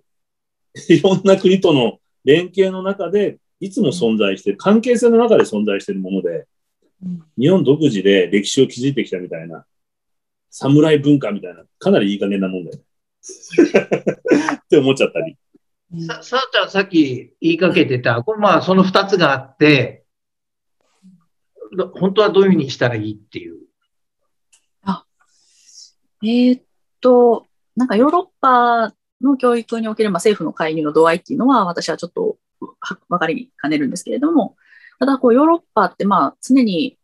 A: いろんな国との連携の中で、いつも存在して、関係性の中で存在しているもので、日本独自で歴史を築いてきたみたいな、侍文化みたいな、かなりいい加減なもんだよね。って思っちゃったり。
C: さ、さあちゃんさっき言いかけてた、これまあその二つがあって、本当はどういうふうにしたらいいっていう？
B: あ、えー、っと、なんかヨーロッパの教育における、まあ、政府の介入の度合いっていうのは私はちょっとわかりかねるんですけれども、ただこうヨーロッパってまあ常に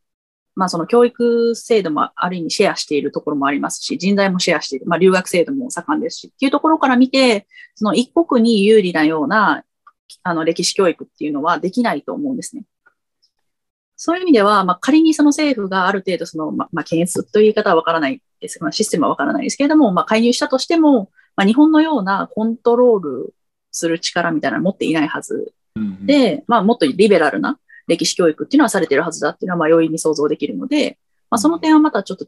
B: まあその教育制度もある意味シェアしているところもありますし、人材もシェアしている、まあ留学制度も盛んですしっていうところから見て、その一国に有利なようなあの歴史教育っていうのはできないと思うんですね。そういう意味では、まあ、仮にその政府がある程度その、ままあ、検閲という言い方はわからないです。まあ、システムはわからないですけれども、まあ、介入したとしても、まあ、日本のようなコントロールする力みたいなの持っていないはずで、まあ、もっとリベラルな歴史教育っていうのはされてるはずだっていうのは、まあ、容易に想像できるので、まあ、その点はまたちょっと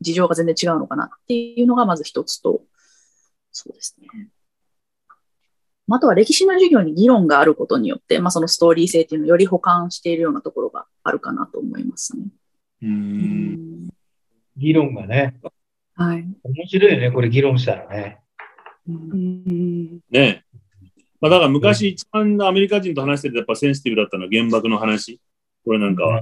B: 事情が全然違うのかなっていうのがまず一つと、そうですね。あとは歴史の授業に議論があることによって、まあ、そのストーリー性っていうのをより補完しているようなところがあるかなと思いますね。
C: うん議論がね。
B: はい。
C: 面白いよね、これ議論したらね。
A: ねえ。まあ、だから昔一番アメリカ人と話しててやっぱセンシティブだったのは原爆の話。これなんかは。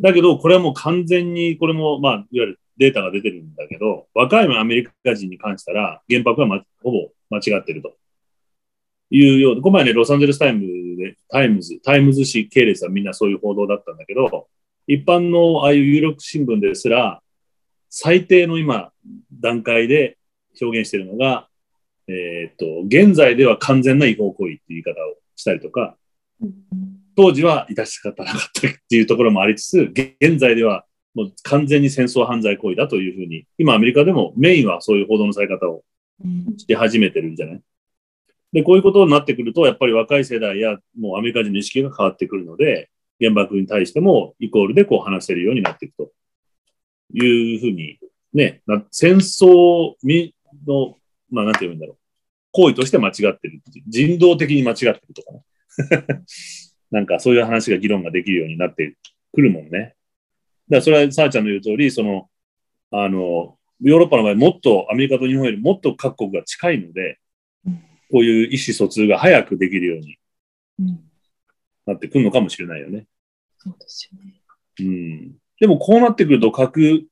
A: だけど、これはもう完全に、これも、まあ、いわゆるデータが出てるんだけど、若いアメリカ人に関したら、原爆は、ま、ほぼ間違ってると。いうような、この前ね、ロサンゼルスタイムで、タイムズ、タイムズ紙系列はみんなそういう報道だったんだけど、一般のああいう有力新聞ですら、最低の今、段階で表現しているのが、えー、っと、現在では完全な違法行為っていう言い方をしたりとか、当時は致し方なかったっていうところもありつつ、現在ではもう完全に戦争犯罪行為だというふうに、今アメリカでもメインはそういう報道のされ方をして始めてるんじゃない？で、こういうことになってくると、やっぱり若い世代や、もうアメリカ人の意識が変わってくるので、原爆に対してもイコールでこう話せるようになっていくというふうに、ね、戦争の、まあなんて言うんだろう。行為として間違ってるっていう。人道的に間違ってるとかね。なんかそういう話が議論ができるようになってくるもんね。だからそれはさあちゃんの言う通り、その、あの、ヨーロッパの場合もっとアメリカと日本よりもっと各国が近いので、こういう意思疎通が早くできるようになってくるのかもしれないよね。
B: そうですよね。
A: うん。でもこうなってくると核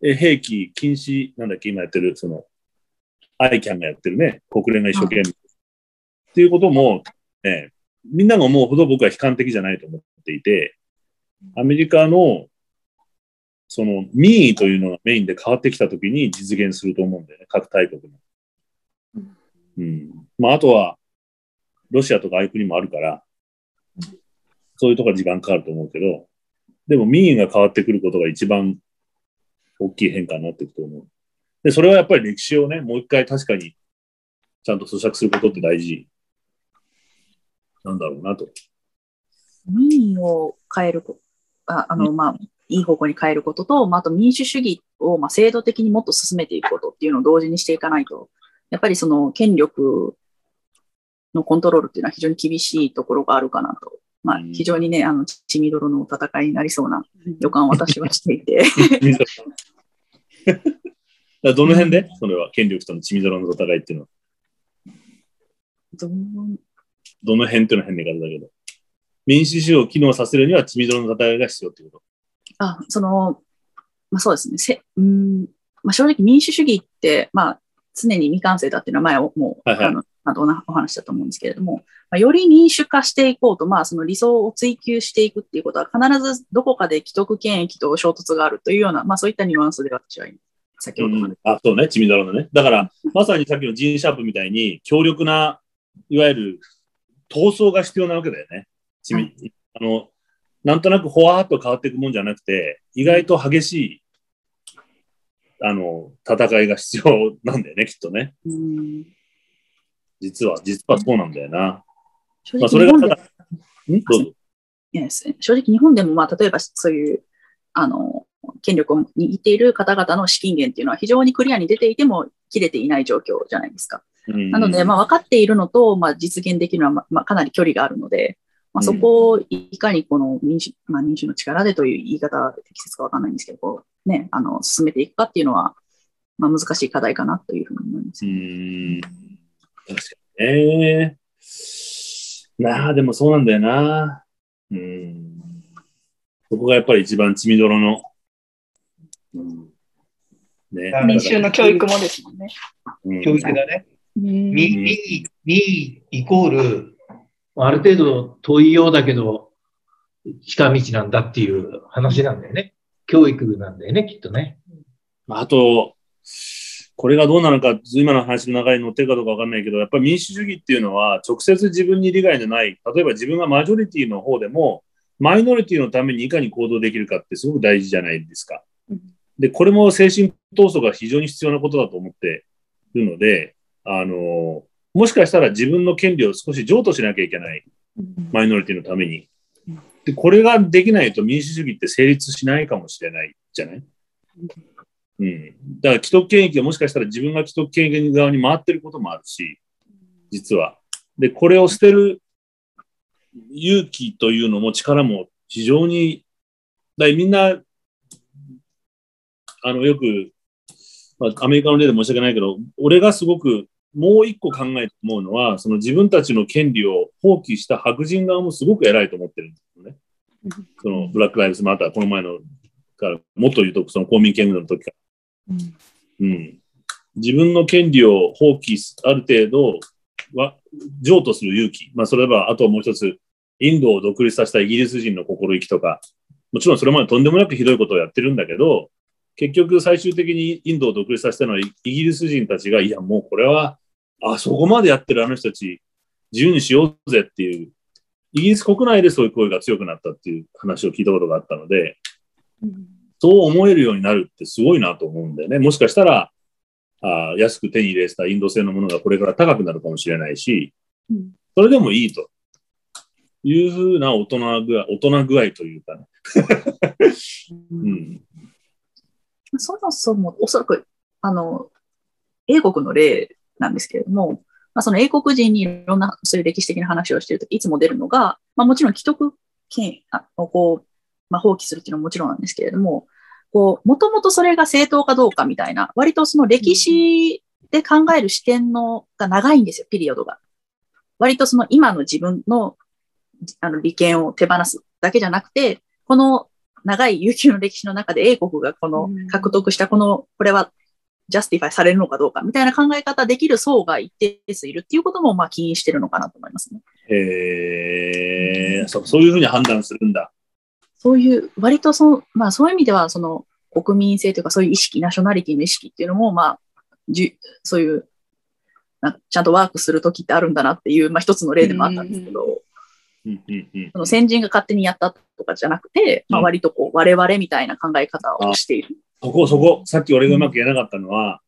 A: 兵器禁止、なんだっけ、今やってる、その、アイキャンがやってるね、国連が一生懸命。っていうことも、ね、みんなが思うほど僕は悲観的じゃないと思っていて、アメリカの、その民意というのがメインで変わってきたときに実現すると思うんだよね、各大国の。うん。まあ、あとは、ロシアとかああいう国もあるから、そういうところ時間かかると思うけど、でも民意が変わってくることが一番大きい変化になっていくと思う。で、それはやっぱり歴史をね、もう一回確かにちゃんと咀嚼することって大事なんだろうなと。
B: 民意を変えること、ああの、まあ、いい方向に変えることと、まあ、あと民主主義を、まあ、制度的にもっと進めていくことっていうのを同時にしていかないと、やっぱりその権力のコントロールっていうのは非常に厳しいところがあるかなと。まあ、非常にね、あの、血みどろの戦いになりそうな予感を私はしていて。
A: どの辺で？それは権力との血みどろの戦いっていうのは。
B: ど
A: どの辺っていうのは変な言い方だけど。民主主義を機能させるには血みどろの戦いが必要ってこと。
B: あ、その、まあそうですね。せうん。まあ、正直民主主義って、まあ、常に未完成だっていうのは前もう、
A: はいはい。
B: あの、あとおなお話だと思うんですけれども、まあ、より民主化していこうと、まあ、その理想を追求していくっていうことは、必ずどこかで既得権益と衝突があるというような、まあ、そういったニュアンスで私は今、先ほどまで。
A: あ、そうね、チミドラのね。だから、まさにさっきのジーン・シャープみたいに、強力な、いわゆる闘争が必要なわけだよね。チミ、あの、なんとなくほわーっと変わっていくもんじゃなくて、意外と激しい、あの、戦いが必要なんだよね、きっとね。
B: うん
A: 実は、実はそうなんだよな。
B: 正直
A: まあ、それがただ、ん？どうぞ。
B: いやですね正直日本でも、まあ、例えばそういう、あの、権力を握っている方々の資金源っていうのは非常にクリアに出ていても切れていない状況じゃないですか。
A: うん
B: なので、まあ、分かっているのと、まあ、実現できるのは、まあまあ、かなり距離があるので、まあ、そこをいかにこの民主、まあ、民主の力でという言い方は適切か分かんないんですけど、こうね、あの、進めていくかっていうのは、まあ、難しい課題かなというふうに思います
A: う。ーん。確かにね。なあ、でもそうなんだよな。うん。そこがやっぱり一番血みどろの。うん。ね。
C: あ
D: 民衆の教育もですもんね。
A: うん
C: 教育だね。
D: うん
C: 民意、民意イコール、ある程度遠いようだけど、近道なんだっていう話なんだよね。教育なんだよね、きっとね。
A: あと、これがどうなのか、今の話の流れに乗ってるかどうかわかんないけど、やっぱり民主主義っていうのは、直接自分に利害のない、例えば自分がマジョリティの方でも、マイノリティのためにいかに行動できるかってすごく大事じゃないですか。で、これも精神闘争が非常に必要なことだと思っているので、あの、もしかしたら自分の権利を少し譲渡しなきゃいけない、マイノリティのために。で、これができないと民主主義って成立しないかもしれないじゃない？うん。だから既得権益がもしかしたら自分が既得権益側に回ってることもあるし、実は。で、これを捨てる勇気というのも力も非常に、だみんな、あの、よく、まあ、アメリカの例で申し訳ないけど、俺がすごくもう一個考えて思うのは、その自分たちの権利を放棄した白人側もすごく偉いと思ってるんですよね。そのブラック・ライブズ・マター、この前のから、もっと言うと、その公民権運動の時から。うん。自分の権利を放棄す、ある程度は、譲渡する勇気。まあ、それは、あともう一つ、インドを独立させたイギリス人の心意気とか、もちろんそれまでとんでもなくひどいことをやってるんだけど、結局最終的にインドを独立させたのはイイギリス人たちが、いや、もうこれは、あ、そこまでやってるあの人たち、自由にしようぜっていう、イギリス国内でそういう声が強くなったっていう話を聞いたことがあったので、そう思えるようになるってすごいなと思うんだよね。もしかしたら、あ安く手に入れたインド製のものがこれから高くなるかもしれないし、それでもいいというふうな大人具合、大人具合というかね。うん。
B: そもそも、おそらく、あの、英国の例なんですけれども、まあ、その英国人にいろんなそういう歴史的な話をしているとき、いつも出るのが、まあ、もちろん既得権をこう、まあ、放棄するっていうのはもちろんなんですけれども、こう、もともとそれが正当かどうかみたいな、割とその歴史で考える視点のが長いんですよ、 period が。割とその今の自分のあの利権を手放すだけじゃなくて、この長い悠久の歴史の中で英国がこの獲得したこの、これは justify されるのかどうかみたいな考え方できる層が一定数いるっていうこともまあ起因してるのかなと思いますね。
A: へえ、そうそういうふうに判断するんだ。
B: そういう、割とその、まあそういう意味では、その国民性というかそういう意識、 nationality の意識っていうのも、まあ、じゅそういう、なんかちゃんとワークするときってあるんだなっていう、まあ一つの例でもあったんですけど、その先人が勝手にやったとかじゃなくて、まあ割とこう我々みたいな考え方をしている。
A: そこ、そこ、さっき俺がうまく言えなかったのは、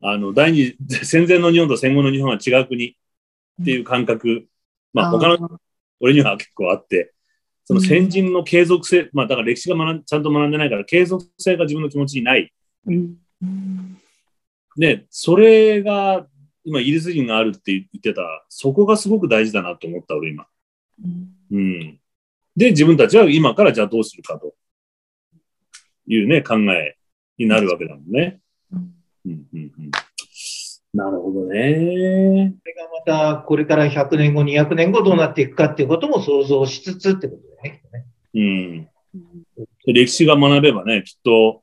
A: あの、第二、戦前の日本と戦後の日本は違う国っていう感覚、まあ他の、俺には結構あって、その先人の継続性、まあだから歴史が学んちゃんと学んでないから、継続性が自分の気持ちにない。
D: うん。
A: で、それが、今、イギリス人があるって言ってた、そこがすごく大事だなと思った、俺今。うん。で、自分たちは今からじゃあどうするかというね、考えになるわけだもんね。うんうんうん、なるほどね。
C: それがまたこれから100年後、200年後どうなっていくかっていうことも想像しつつってことだよね。
A: うん。で歴史が学べばね、きっと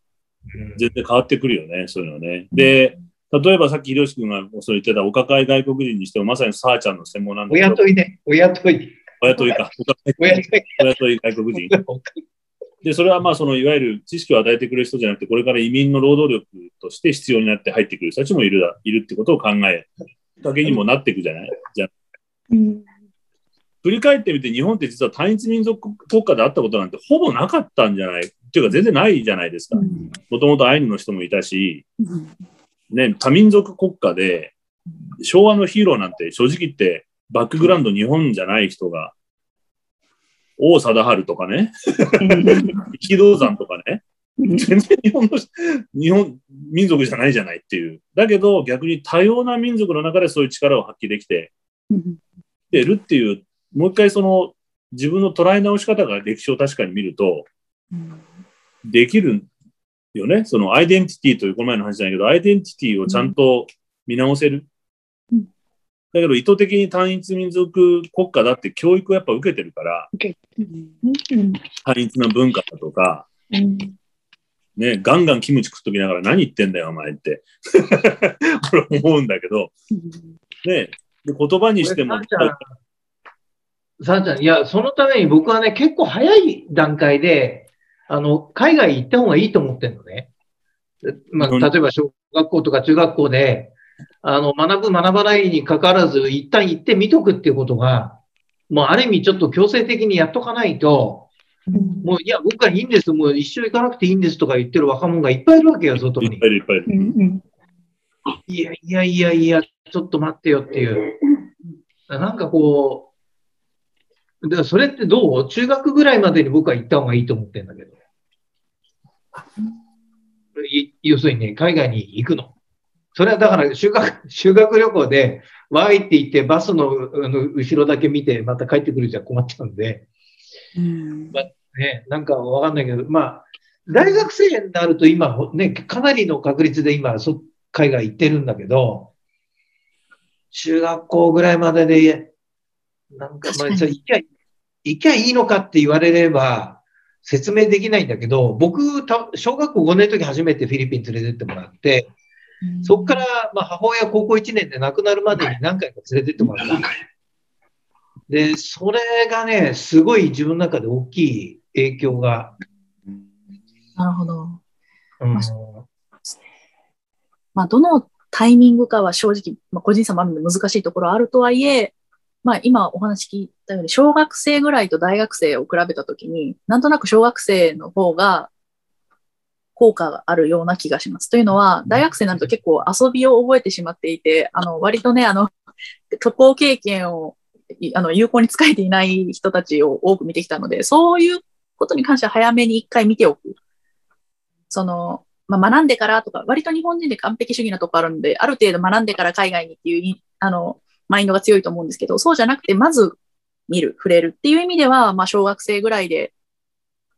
C: うん
A: 全然変わってくるよね、そういうのね。で、例えばさっきひろし君がそう言ってたお抱え外国人にしてもまさにさあちゃんの専門なんだけど。
C: 親問いね。親問い。
A: 親問いか。
C: 親問い。
A: 外国人。で、それはまあそのいわゆる知識を与えてくれる人じゃなくて、これから移民の労働力として必要になって入ってくる人たちもいるいるってことを考え、だけにもなっていくじゃない？じゃ
B: うん
A: 振り返ってみて日本って実は単一民族国家であったことなんてほぼなかったんじゃない？っていうか全然ないじゃないですか。もともとアイヌの人もいたし、ね、多民族国家で昭和のヒーローなんて正直言ってバックグラウンド日本じゃない人が王貞治とかね、力道山とかね、全然日本の、日本、民族じゃないじゃないっていう。だけど逆に多様な民族の中でそういう力を発揮できているっていう、もう一回その自分の捉え直し方が歴史を確かに見ると、できるよね。そのアイデンティティというこの前の話じゃないけど、アイデンティティをちゃんと見直せる。
B: うん
A: だけど意図的に単一民族国家だって教育をやっぱ受けてるから、単一な文化だとか、ね、ガンガンキムチ食っときながら何言ってんだよ、お前って。これ思うんだけど、ね、で言葉にしても
C: さ、んちゃん、さんちゃん、いや、そのために僕はね、結構早い段階で、あの、海外行った方がいいと思ってんのね。まあ、
A: うん。
C: 例えば小学校とか中学校で、あの、学ぶ学ばないに関わらず、一旦行ってみとくっていうことが、もうある意味ちょっと強制的にやっとかないと、もういや、僕はいいんです、もう一生行かなくていいんですとか言ってる若者がいっぱいいるわけよ、外に
A: いっぱ。いいるいっぱいいる。
C: いやいやいやいや、ちょっと待ってよっていう。なんかこう、だからそれってどう？中学ぐらいまでに僕は行った方がいいと思ってるんだけど。い要するにね、海外に行くの。それはだから修学、修学旅行で、わーいって言ってバスの後ろだけ見てまた帰ってくるじゃ困っちゃうんで、ね、なんかわかんないけど、まあ、大学生になると今、ね、かなりの確率で今、そ海外行ってるんだけど、中学校ぐらいまでで、なんか、まあ、行きゃ、行きゃいいのかって言われれば、説明できないんだけど、僕、た小学校5年の時初めてフィリピン連れてってもらって、そこから、まあ、母親高校1年で亡くなるまでに何回か連れてってもらった。で、それがね、すごい自分の中で大きい影響が、
B: なるほど。
C: うん
B: ままあ、どのタイミングかは正直、まあ、個人差もあるので難しいところはあるとはいえ、まあ、今お話聞いたように、小学生ぐらいと大学生を比べたときに、なんとなく小学生の方が効果があるような気がします。というのは、大学生になると結構遊びを覚えてしまっていて、あの、割とね、あの、渡航経験をいあの有効に使えていない人たちを多く見てきたので、そういうことに関しては早めに一回見ておく。その、まあ、学んでからとか、割と日本人で完璧主義なとこあるんで、ある程度学んでから海外にっていうい、あの、マインドが強いと思うんですけど、そうじゃなくて、まず見る、触れるっていう意味では、まあ、小学生ぐらいで、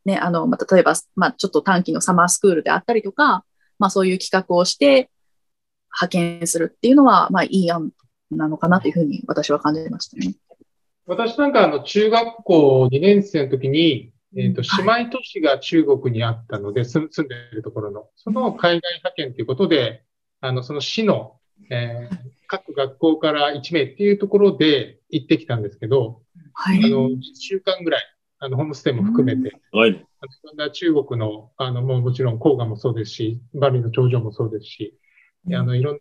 B: ね、あの、まあ、例えば、まあ、ちょっと短期のサマースクールであったりとか、まあ、そういう企画をして、派遣するっていうのは、まあ、いい案なのかなというふうに私は感じましたね。
E: 私なんかあの中学校2年生の時に、えっ、と、
B: はい
E: 姉妹都市が中国にあったので、住住んでいるところの、その海外派遣ということで、あの、その市の、えー各学校から1名っていうところで行ってきたんですけど、
B: はい。
E: あの、1週間ぐらい、あの、ホームステイも含めて、
A: はい。
E: あのいろんな中国の、あの、もうもちろん黄河もそうですし、バリの頂上もそうですし、あの、いろんな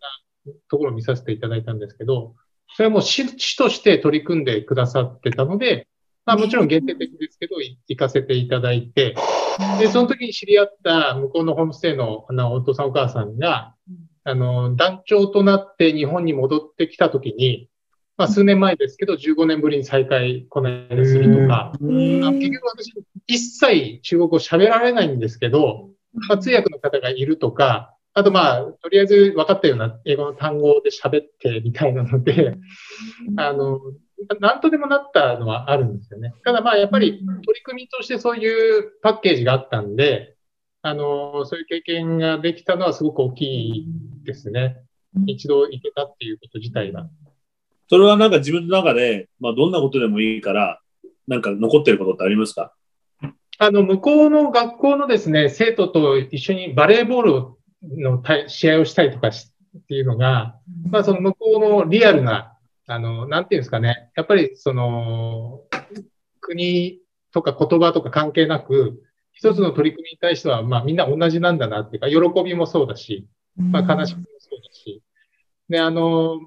E: ところを見させていただいたんですけど、それはもう市市として取り組んでくださってたので、まあもちろん限定的ですけど、い行かせていただいて、で、その時に知り合った向こうのホームステイのあのお父さんお母さんが、あの、団長となって日本に戻ってきた時に、まあ数年前ですけど、15年ぶりに再会この間するとか、あ結局私、一切中国語喋られないんですけど、まあ、通訳の方がいるとか、あとまあ、とりあえず分かったような英語の単語で喋ってみたいなので、あの、なんとでもなったのはあるんですよね。ただまあ、やっぱり取り組みとしてそういうパッケージがあったんで、あの、そういう経験ができたのはすごく大きいですね。一度行けたっていうこと自体が。
A: それはなんか自分の中で、まあどんなことでもいいから、なんか残ってることってありますか？
E: あの、向こうの学校のですね、生徒と一緒にバレーボールの試合をしたりとかっていうのが、まあその向こうのリアルな、あの、なんていうんですかね、やっぱりその、国とか言葉とか関係なく、一つの取り組みに対しては、まあみんな同じなんだなっていうか、喜びもそうだし、まあ悲しみもそうだし、で、あの、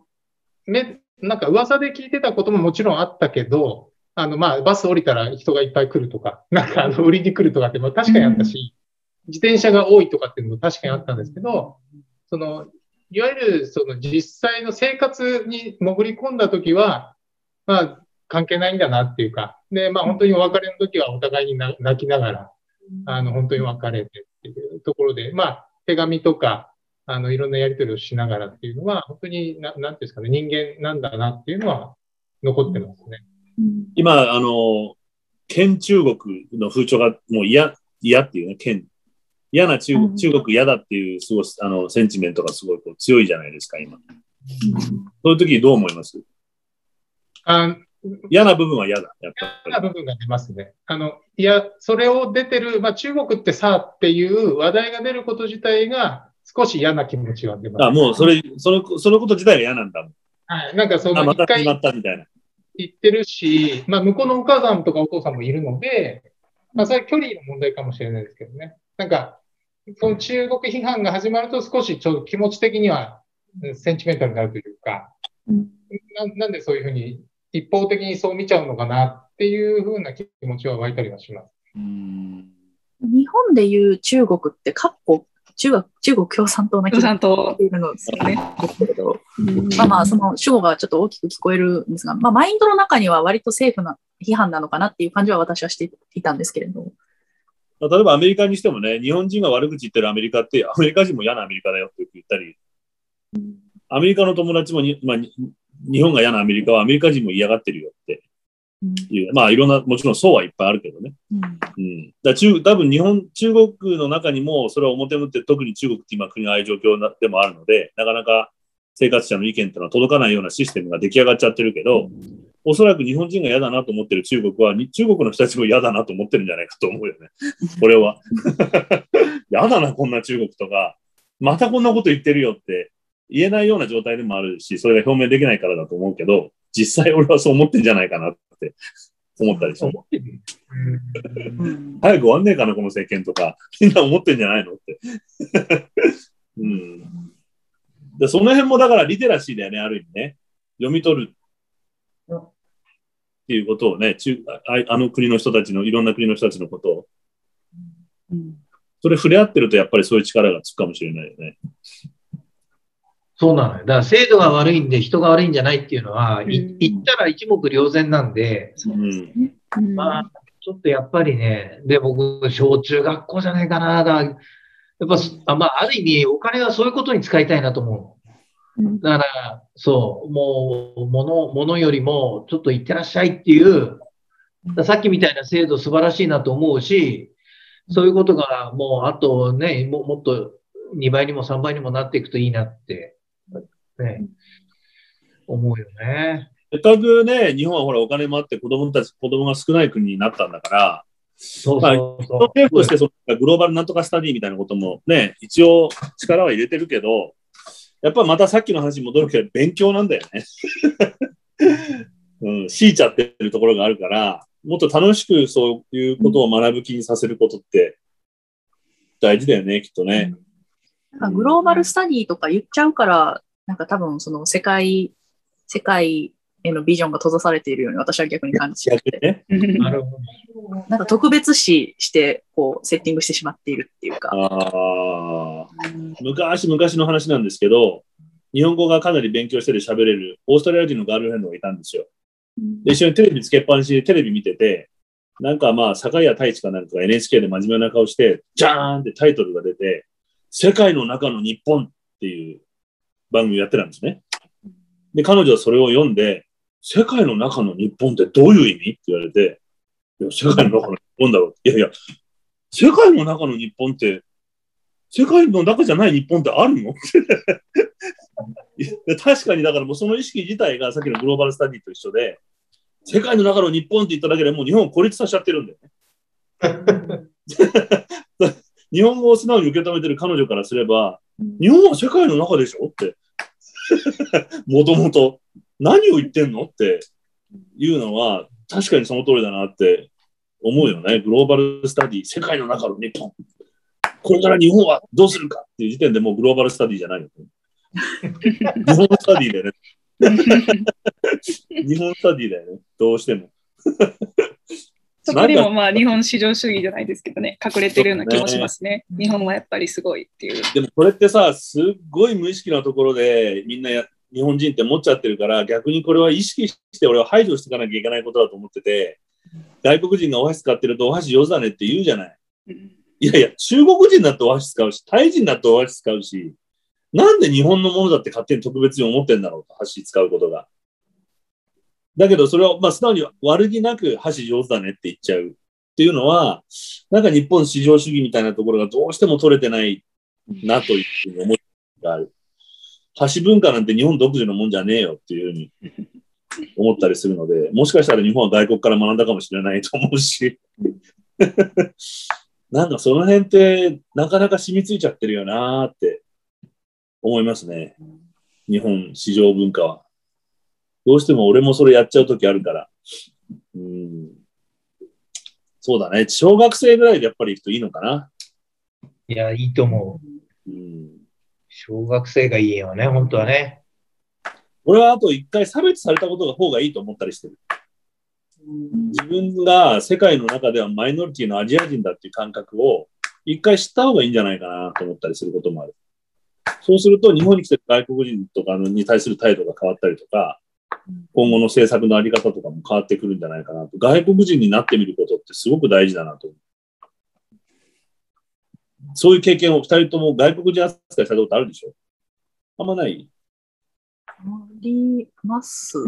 E: め、なんか噂で聞いてたことももちろんあったけど、あの、まあ、バス降りたら人がいっぱい来るとか、なんかあの、売りに来るとかって、まあ確かにあったし、自転車が多いとかっていうのも確かにあったんですけど、その、いわゆるその実際の生活に潜り込んだときは、まあ、関係ないんだなっていうか、で、まあ本当にお別れの時はお互いに泣きながら、あの、本当に別れてっていうところで、まあ、手紙とか、あの、いろんなやり取りをしながらっていうのは、本当にな、なんていうんですかね、人間なんだなっていうのは残ってますね。
A: 今、あの、県中国の風潮がもう嫌、嫌っていうね、県。嫌な中国、中国嫌だっていう、すごい、あの、センチメントがすごいこう強いじゃないですか、今。そういう時どう思います？
E: あ
A: 嫌な部分は嫌だ、やっぱり。
E: 嫌な部分が出ますね。あの、いや、それを出てる、まあ中国ってさっていう話題が出ること自体が少し嫌な気持ちが出ます。
A: あ、もうそれ、その、そのこと自体が嫌なんだもん。
E: はい。なんかそ
A: あ、
E: の一回
A: また始まったみたいな。
E: 言ってるし、まあ向こうのお母さんとかお父さんもいるので、まあそれは距離の問題かもしれないですけどね。なんか、その中国批判が始まると少しちょっと気持ち的にはうんセンチメンタルになるというか、
B: うん
E: ななんでそういうふうに一方的にそう見ちゃうのかなっていうふうな気持ちは湧いたりはします。
A: うん。
B: 日本でいう中国って、かっこ中国中国共産党な気
D: 共
B: が
D: 産党。
B: しているのですよね。ですけれど、
D: うん。
B: まあまあ、その主語がちょっと大きく聞こえるんですが、まあ、マインドの中には割と政府な批判なのかなっていう感じは私はしていたんですけれど、
A: まあ例えばアメリカにしてもね、日本人が悪口言ってるアメリカって、アメリカ人も嫌なアメリカだよって言ったり、アメリカの友達もに、まあ、に日本が嫌なアメリカはアメリカ人も嫌がってるよって
B: うん
A: いう、まあいろんな、もちろん層はいっぱいあるけどね。
B: うん
A: うん。だ中、多分日本、中国の中にもそれは表向って特に中国って今国がああいう状況なでもあるので、なかなか生活者の意見っていうのは届かないようなシステムが出来上がっちゃってるけど、おそらく日本人が嫌だなと思ってる中国は、に中国の人たちも嫌だなと思ってるんじゃないかと思うよね。これは。嫌だな、こんな中国とか。またこんなこと言ってるよって言えないような状態でもあるし、それが表明できないからだと思うけど、実際俺はそう思ってんじゃないかなって思ったりし 早く終わんねえかな、この政権とか。みんな思ってんじゃないのって。うん。で、その辺もだからリテラシーだよね、ある意味ね。読み取る。っていうことをね、中ああの国の人たちの、いろんな国の人たちのことを、
B: うん
A: それ触れ合ってるとやっぱりそういう力がつくかもしれないよね。
C: そうなのよ。だから制度が悪いんで人が悪いんじゃないっていうのは、言ったら一目瞭然なんで、
A: う
C: まあ、ちょっとやっぱりね、で、僕、小中学校じゃないかな。だからやっぱ、あまあ、ある意味、お金はそういうことに使いたいなと思
B: う。
C: だから、そう、もう、物、物よりも、ちょっと行ってらっしゃいっていう、さっきみたいな制度素晴らしいなと思うし、そういうことがもう、あとね、ももっと2倍にも3倍にもなっていくといいなって、ね、思うよね。
A: せっかくね、日本はほらお金もあって子供たち、子供が少ない国になったんだから、
C: そう
A: まあ
C: そうそう。
A: 政府としてそのグローバルなんとかスタディみたいなこともね、一応力は入れてるけど、やっぱまたさっきの話に戻るけど、勉強なんだよね。うん、強いちゃってるところがあるから、もっと楽しくそういうことを学ぶ気にさせることって大事だよね、きっとね。
B: なんかグローバルスタディとか言っちゃうから、なんか多分その世界、世界へのビジョンが閉ざされているように私は逆に感じて
A: ね。
C: なるほど。
B: なんか特別視して、こう、セッティングしてしまっているっていうか。
A: ああ。昔々の話なんですけど、日本語がかなり勉強してて喋れるオーストラリア人のガールフレンドがいたんですよ。で、一緒にテレビつけっぱなしでテレビ見てて、なんかまあ、坂谷太一かなんかが NHK で真面目な顔して、じゃーんってタイトルが出て、世界の中の日本っていう番組やってたんですね。で、彼女はそれを読んで、世界の中の日本ってどういう意味？って言われて、いや世界の中の日本だろう。いやいや、世界の中の日本って、世界の中じゃない日本ってあるの？いや確かに、だからもうその意識自体がさっきのグローバルスタディと一緒で、世界の中の日本って言っただけでもう日本を孤立させちゃってるんだよね。日本語を素直に受け止めてる彼女からすれば、日本は世界の中でしょ？って。もともと。何を言ってんの？っていうのは、確かにその通りだなって思うよね。グローバルスタディ、世界の中の日本。これから日本はどうするかっていう時点でもうグローバルスタディじゃないよ。日本スタディだよね。日本スタディだよね。どうしても。
D: そこにもまあ日本市場主義じゃないですけどね、隠れてるような気もしますね。日本はやっぱりすごいっていう。
A: でもこれってさ、すっごい無意識なところでみんなや日本人って持っちゃってるから、逆にこれは意識して俺は排除していかなきゃいけないことだと思ってて、外国人がお箸使ってるとお箸上手だねって言うじゃない。
D: うん
A: いやいや、中国人だってお箸使うし、タイ人だってお箸使うし、なんで日本のものだって勝手に特別に思ってんだろうと、箸使うことが。だけど、それを、まあ、素直に悪気なく箸上手だねって言っちゃうっていうのは、なんか日本至上主義みたいなところがどうしても取れてないなというふうに思いがある。箸文化なんて日本独自のもんじゃねえよっていうふうに思ったりするので、もしかしたら日本は外国から学んだかもしれないと思うし、なんかその辺ってなかなか染みついちゃってるよなーって思いますね。日本市場文化は。どうしても俺もそれやっちゃうときあるから。うん。そうだね。小学生ぐらいでやっぱり行くといいのかな。
C: いや、いいと思う。
A: うん。
C: 小学生がいいよね、本当はね。
A: 俺はあと一回差別されたことが方がいいと思ったりしてる。自分が世界の中ではマイノリティのアジア人だっていう感覚を一回知った方がいいんじゃないかなと思ったりすることもある。そうすると日本に来てる外国人とかに対する態度が変わったりとか、今後の政策のあり方とかも変わってくるんじゃないかなと。外国人になってみることってすごく大事だなと。そういう経験を二人とも外国人扱いされたことあるでしょあんまない
B: あります。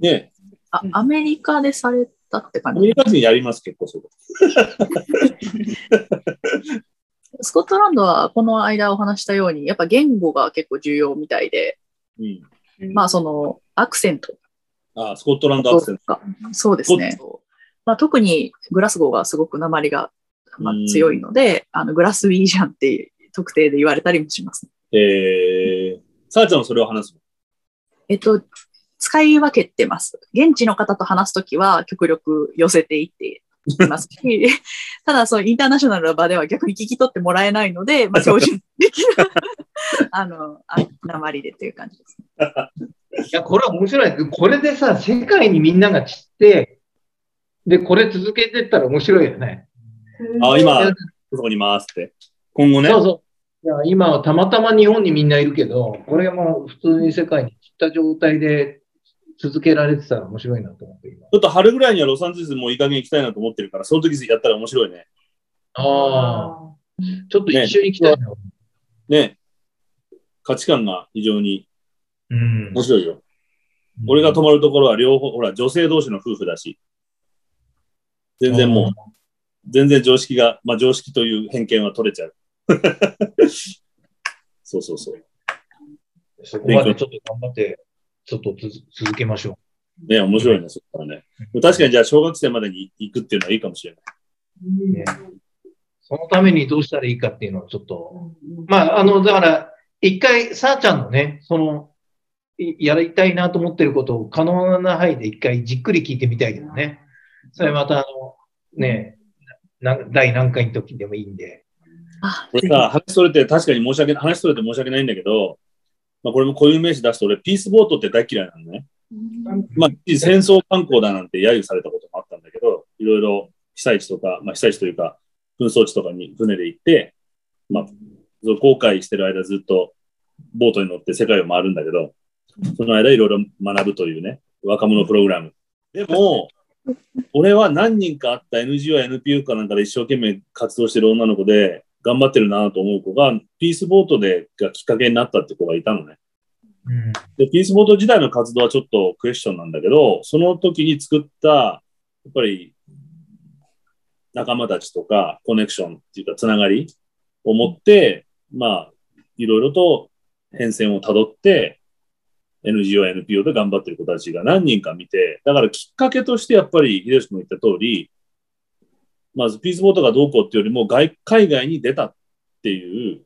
A: ね
B: あ、アメリカでされたって感じ。
A: アメリカ人やります、結構そう。
B: スコットランドはこの間お話したように、やっぱ言語が結構重要みたいで、
A: うん。
B: まあそのアクセント
A: あスコットランドアクセント。
B: そうですね。まあ、特にグラスゴーがすごく鉛が、まあ、強いので、あのグラスウィージャンって特定で言われたりもします。
A: えー、さあちゃんはそれを話すの？
B: えっと、使い分けてます。現地の方と話すときは極力寄せていっていますし、ただそうインターナショナルな場では逆に聞き取ってもらえないので、まあ、標準的な あの、あ鉛でっていう感じです。
C: いや、これは面白い。これでさ、世界にみんなが散って、で、これ続けてったら面白いよね。
A: あ、今、そこにいますって。今後ね。
C: そうそう。いや今はたまたま日本にみんないるけど、これがもう普通に世界に散った状態で続けられてたら面白いなと思って今。
A: ちょっと春ぐらいにはロサンゼルスもういい加減行きたいなと思ってるから、その時やったら面白いね。
C: ああ。ちょっと一緒に行きたいな。
A: ね。価値観が非常に
C: うん
A: 面白いよ。俺が泊まるところは両方、ほら、女性同士の夫婦だし。全然もう、全然常識が、まあ常識という偏見は取れちゃう。そうそうそう。
C: そこまでちょっと頑張って、ちょっとつ続けましょ
A: ね、面白いね、そったらね。確かにじゃあ小学生までに行くっていうのはいいかもしれない。
C: う。ね、そのためにどうしたらいいかっていうのをちょっと、まあ、あの、だから、一回、さあちゃんのね、その、いやりたいなと思ってることを可能な範囲で一回じっくり聞いてみたいけどね。それまた、あの、ね、な第何回の時でもいいんで。
B: あ、
A: これさ、話それて確かに申し訳ない、話それて申し訳ないんだけど、まあこれも固有名詞出すと俺、ピースボートって大嫌いなのね。まあ、戦争観光だなんて揶揄されたこともあったんだけど、いろいろ被災地とか、まあ被災地というか、紛争地とかに船で行って、まあ、その航海してる間ずっとボートに乗って世界を回るんだけど、その間いろいろ学ぶというね、若者プログラム。でも、俺は何人かあった NGO や NPO かなんかで一生懸命活動してる女の子で、頑張ってるなと思う子が、ピースボートでがきっかけになったって子がいたのね。
C: うん。
A: で、ピースボート時代の活動はちょっとクエスチョンなんだけど、その時に作った、やっぱり仲間たちとかコネクションっていうかつながりを持って、まあ、いろいろと変遷をたどって、NGO、NPO で頑張ってる子たちが何人か見て、だからきっかけとしてやっぱり、秀吉君が言った通り、まずピースボートがどうこうっていうよりも外、海外に出たっていう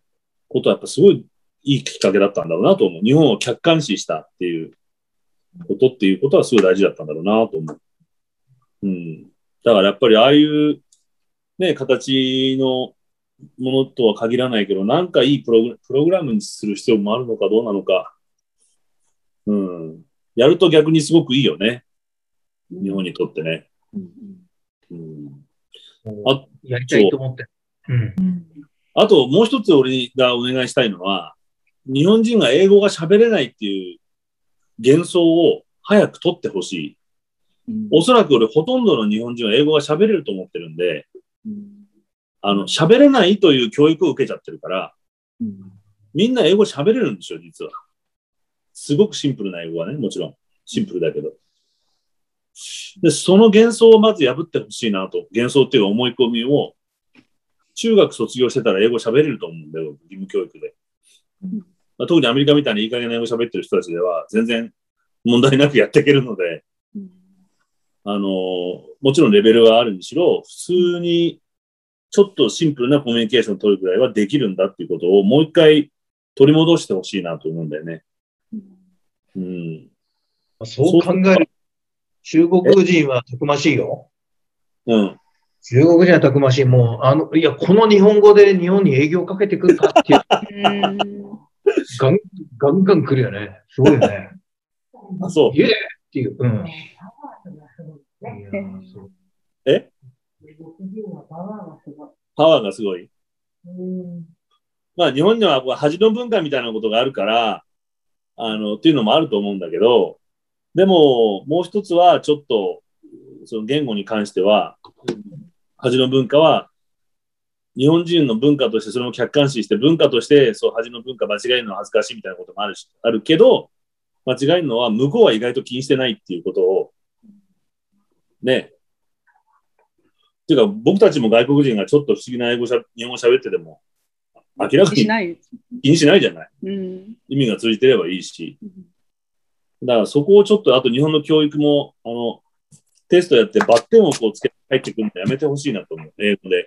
A: ことはやっぱすごいいいきっかけだったんだろうなと思う。日本を客観視したっていうことっていうことはすごい大事だったんだろうなと思う。うん。だからやっぱりああいうね、形のものとは限らないけど、なんかいいプログプログラムにする必要もあるのかどうなのか。うん。やると逆にすごくいいよね。日本にとってね。うん。あ
C: やりたいと思って。うん。
B: うん
A: あともう一つ俺がお願いしたいのは、日本人が英語が喋れないっていう幻想を早く取ってほしい。おそらく俺ほとんどの日本人は英語が喋れると思ってるんで、あの、喋れないという教育を受けちゃってるから、みんな英語喋れるんですよ、実は。すごくシンプルな英語はね、もちろん。シンプルだけど。で、その幻想をまず破ってほしいなと。幻想っていう思い込みを、中学卒業してたら英語喋れると思うんだよ、義務教育で。まあ、特にアメリカみたいにいい加減な英語喋ってる人たちでは、全然問題なくやっていけるので、あの、もちろんレベルはあるにしろ、普通にちょっとシンプルなコミュニケーションを取るくらいはできるんだっていうことをもう一回取り戻してほしいなと思うんだよね。うん。
C: そう考える。中国人はたくましいよ。
A: うん。
C: 中国人はたくましい。もう、あの、いや、この日本語で日本に営業かけてくるかっていう、ガンガンガン来るよね。すごいよね。
A: あ、そう。
C: イエーイっていう。うん。
A: え？パワーがすごい。まあ日本にはこう恥の文化みたいなことがあるから、あの、っていうのもあると思うんだけど、でも、もう一つはちょっと、その言語に関しては、恥の文化は、日本人の文化としてそれも客観視して、文化として、そう、恥の文化間違えるのは恥ずかしいみたいなこともあるし、あるけど、間違えるのは向こうは意外と気にしてないっていうことを、ね。っていうか、僕たちも外国人がちょっと不思議な英語しゃ、日本語喋ってても、明らかに
D: しない。
A: 気にしないじゃない。
D: うん。
A: 意味が通じてればいいし。だからそこをちょっと、あと日本の教育も、あの、テストやってバッテンをこうつけて入ってくるのやめてほしいなと思う。英語で、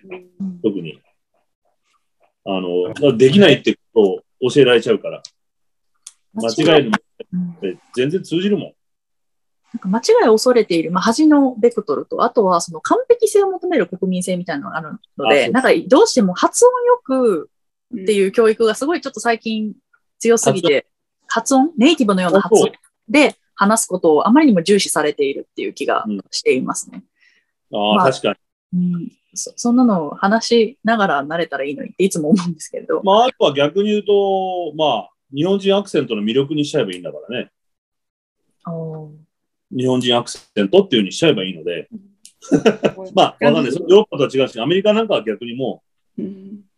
A: 特に。あの、できないってことを教えられちゃうから。間違えるの全然通じるもん。
B: なんか間違いを恐れている、まあ、恥のベクトルと、あとはその完璧性を求める国民性みたいなのがあるので、なんかどうしても発音よくっていう教育がすごいちょっと最近強すぎて、発音、ネイティブのような発音で話すことをあまりにも重視されているっていう気がしていますね。
A: ああ、
B: まあ
A: 確かに。
B: うんそそんなのを話しながら慣れたらいいのにっていつも思うんですけれど。
A: まあ、あとは逆に言うと、まあ、日本人アクセントの魅力にしちゃえばいいんだからね。日本人アクセントっていうふうにしちゃえばいいので。まあ、わかんない。それヨーロッパとは違うし、アメリカなんかは逆にも
D: うん
A: う、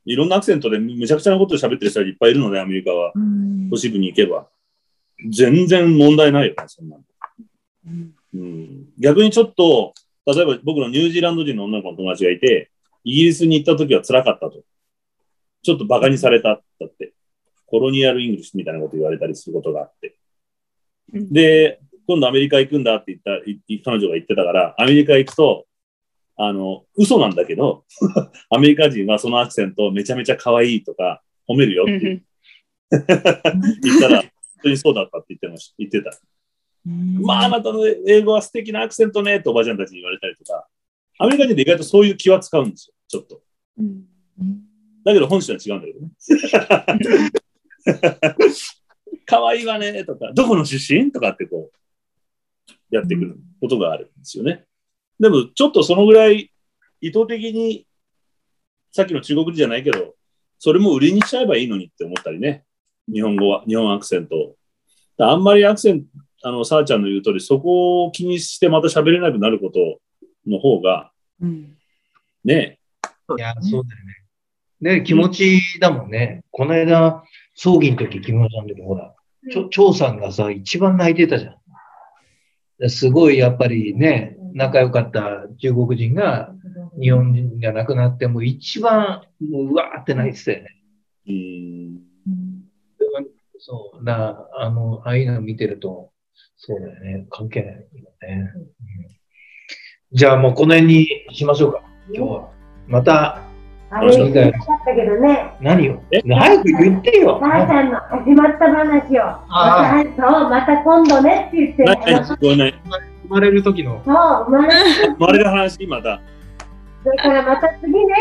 A: いろんなアクセントでむちゃくちゃなことを喋ってる人がいっぱいいるので、アメリカは。
B: うん
A: 都市部に行けば。全然問題ないよね、そんなの。
B: うん
A: うん。逆にちょっと、例えば僕のニュージーランド人の女の子の友達がいて、イギリスに行った時は辛かったと。ちょっと馬鹿にされただって。 colonial English みたいなこと言われたりすることがあって。
D: うん
A: で、今度アメリカ行くんだって言った、い彼女が言ってたから、アメリカ行くと、あの、嘘なんだけど、アメリカ人はそのアクセントをめちゃめちゃ可愛いとか褒めるよって
D: うん
A: 言ったら、本当にそうだったって言ってました。言ってた。まあ、あなたの英語は素敵なアクセントねっておばちゃんたちに言われたりとか、アメリカ人で意外とそういう気は使うんですよ、ちょっと。
D: うん
A: だけど本質は違うんだけどね。可愛いわねとか、どこの出身とかってこう、やってくることがあるんですよね。でも、ちょっとそのぐらい意図的に、さっきの中国人じゃないけど、それも売りにしちゃえばいいのにって思ったりね。日本語は、日本アクセントを。あんまりアクセント、あの、さあちゃんの言う通り、そこを気にしてまた喋れなくなることの方が、
B: うん
A: ね、
C: いや、そうだよね。ね、気持ちだもんね。この間、葬儀の時、木村さんの時、ほら、ちょ、張さんがさ、一番泣いてたじゃん。ですごい、やっぱりね、仲良かった中国人が、日本人が亡くなって、もう一番、もう、うわーって泣いてたよね。
A: うーん、
C: そう、だあの、ああいうの見てると、そうだよね。関係ないよね。うんじゃあもうこの辺にしましょうか。今日は。また、
F: あれ、言いたかったけどね。
C: 何を？
A: え？
C: 早く言ってよ。
F: 母ちゃんの始まった話を。
C: あ
F: また、そう、また今度ねって言って。
E: 生まれる時の、
F: そう、生まれて、
A: 生まれる話、また。
F: それからまた次ね。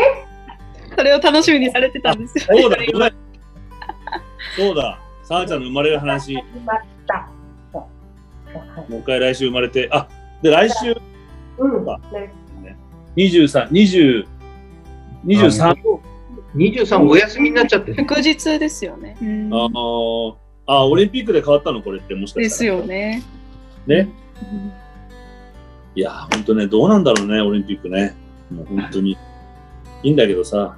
D: それを楽しみにされてたんですよ。
A: そうだ、ごめんそうだ、さあちゃんの生まれる話、も
F: う
A: う一回来週生まれて、あ、で、来週
F: うん。
A: あ
F: ね
A: 23、20、23、
C: 23お休みになっちゃって。
D: 祝日ですよね。うん
A: あーあ、オリンピックで変わったの？これってもしか
D: です
A: したら。
D: よね。
A: ね。いや、本当ね、どうなんだろうね、オリンピックね。もう本当に。いいんだけどさ、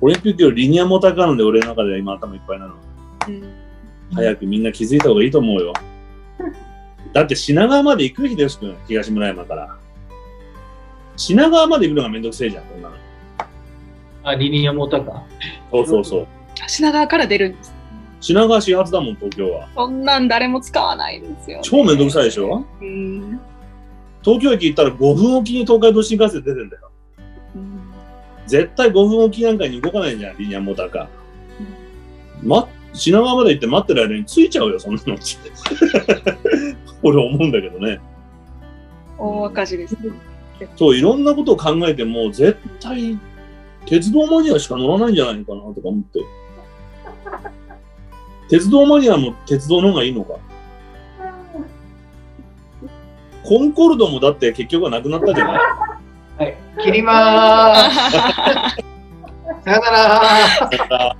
A: オリンピックよりリニアモーターカーなんで俺の中では今頭いっぱいなの。
D: うん
A: 早くみんな気づいた方がいいと思うよ。だって品川まで行く秀吉君、東村山から。品川まで行くのがめんどくせえじゃん、こんなの。
C: あ、リニアモーターか。
A: そうそうそう。
D: 品川から出るんです。
A: 品川始発だもん、東京は。
D: そんなん誰も使わないですよ、ね。
A: 超めんどくさいでしょ？
D: うん。
A: 東京駅行ったら5分おきに東海道新幹線出てんだよ。
D: うん
A: 絶対5分おきなんかに動かないじゃん、リニアモーターカー。ま、品川まで行って待ってる間に着いちゃうよ、そんなの。俺思うんだけどね。
D: 大赤字です。
A: そう、いろんなことを考えても、絶対、鉄道マニアしか乗らないんじゃないのかなとか思って。鉄道マニアも鉄道の方がいいのか。コンコルドもだって結局はなくなったじゃない？
C: はい。切りまーす さよな
A: ら。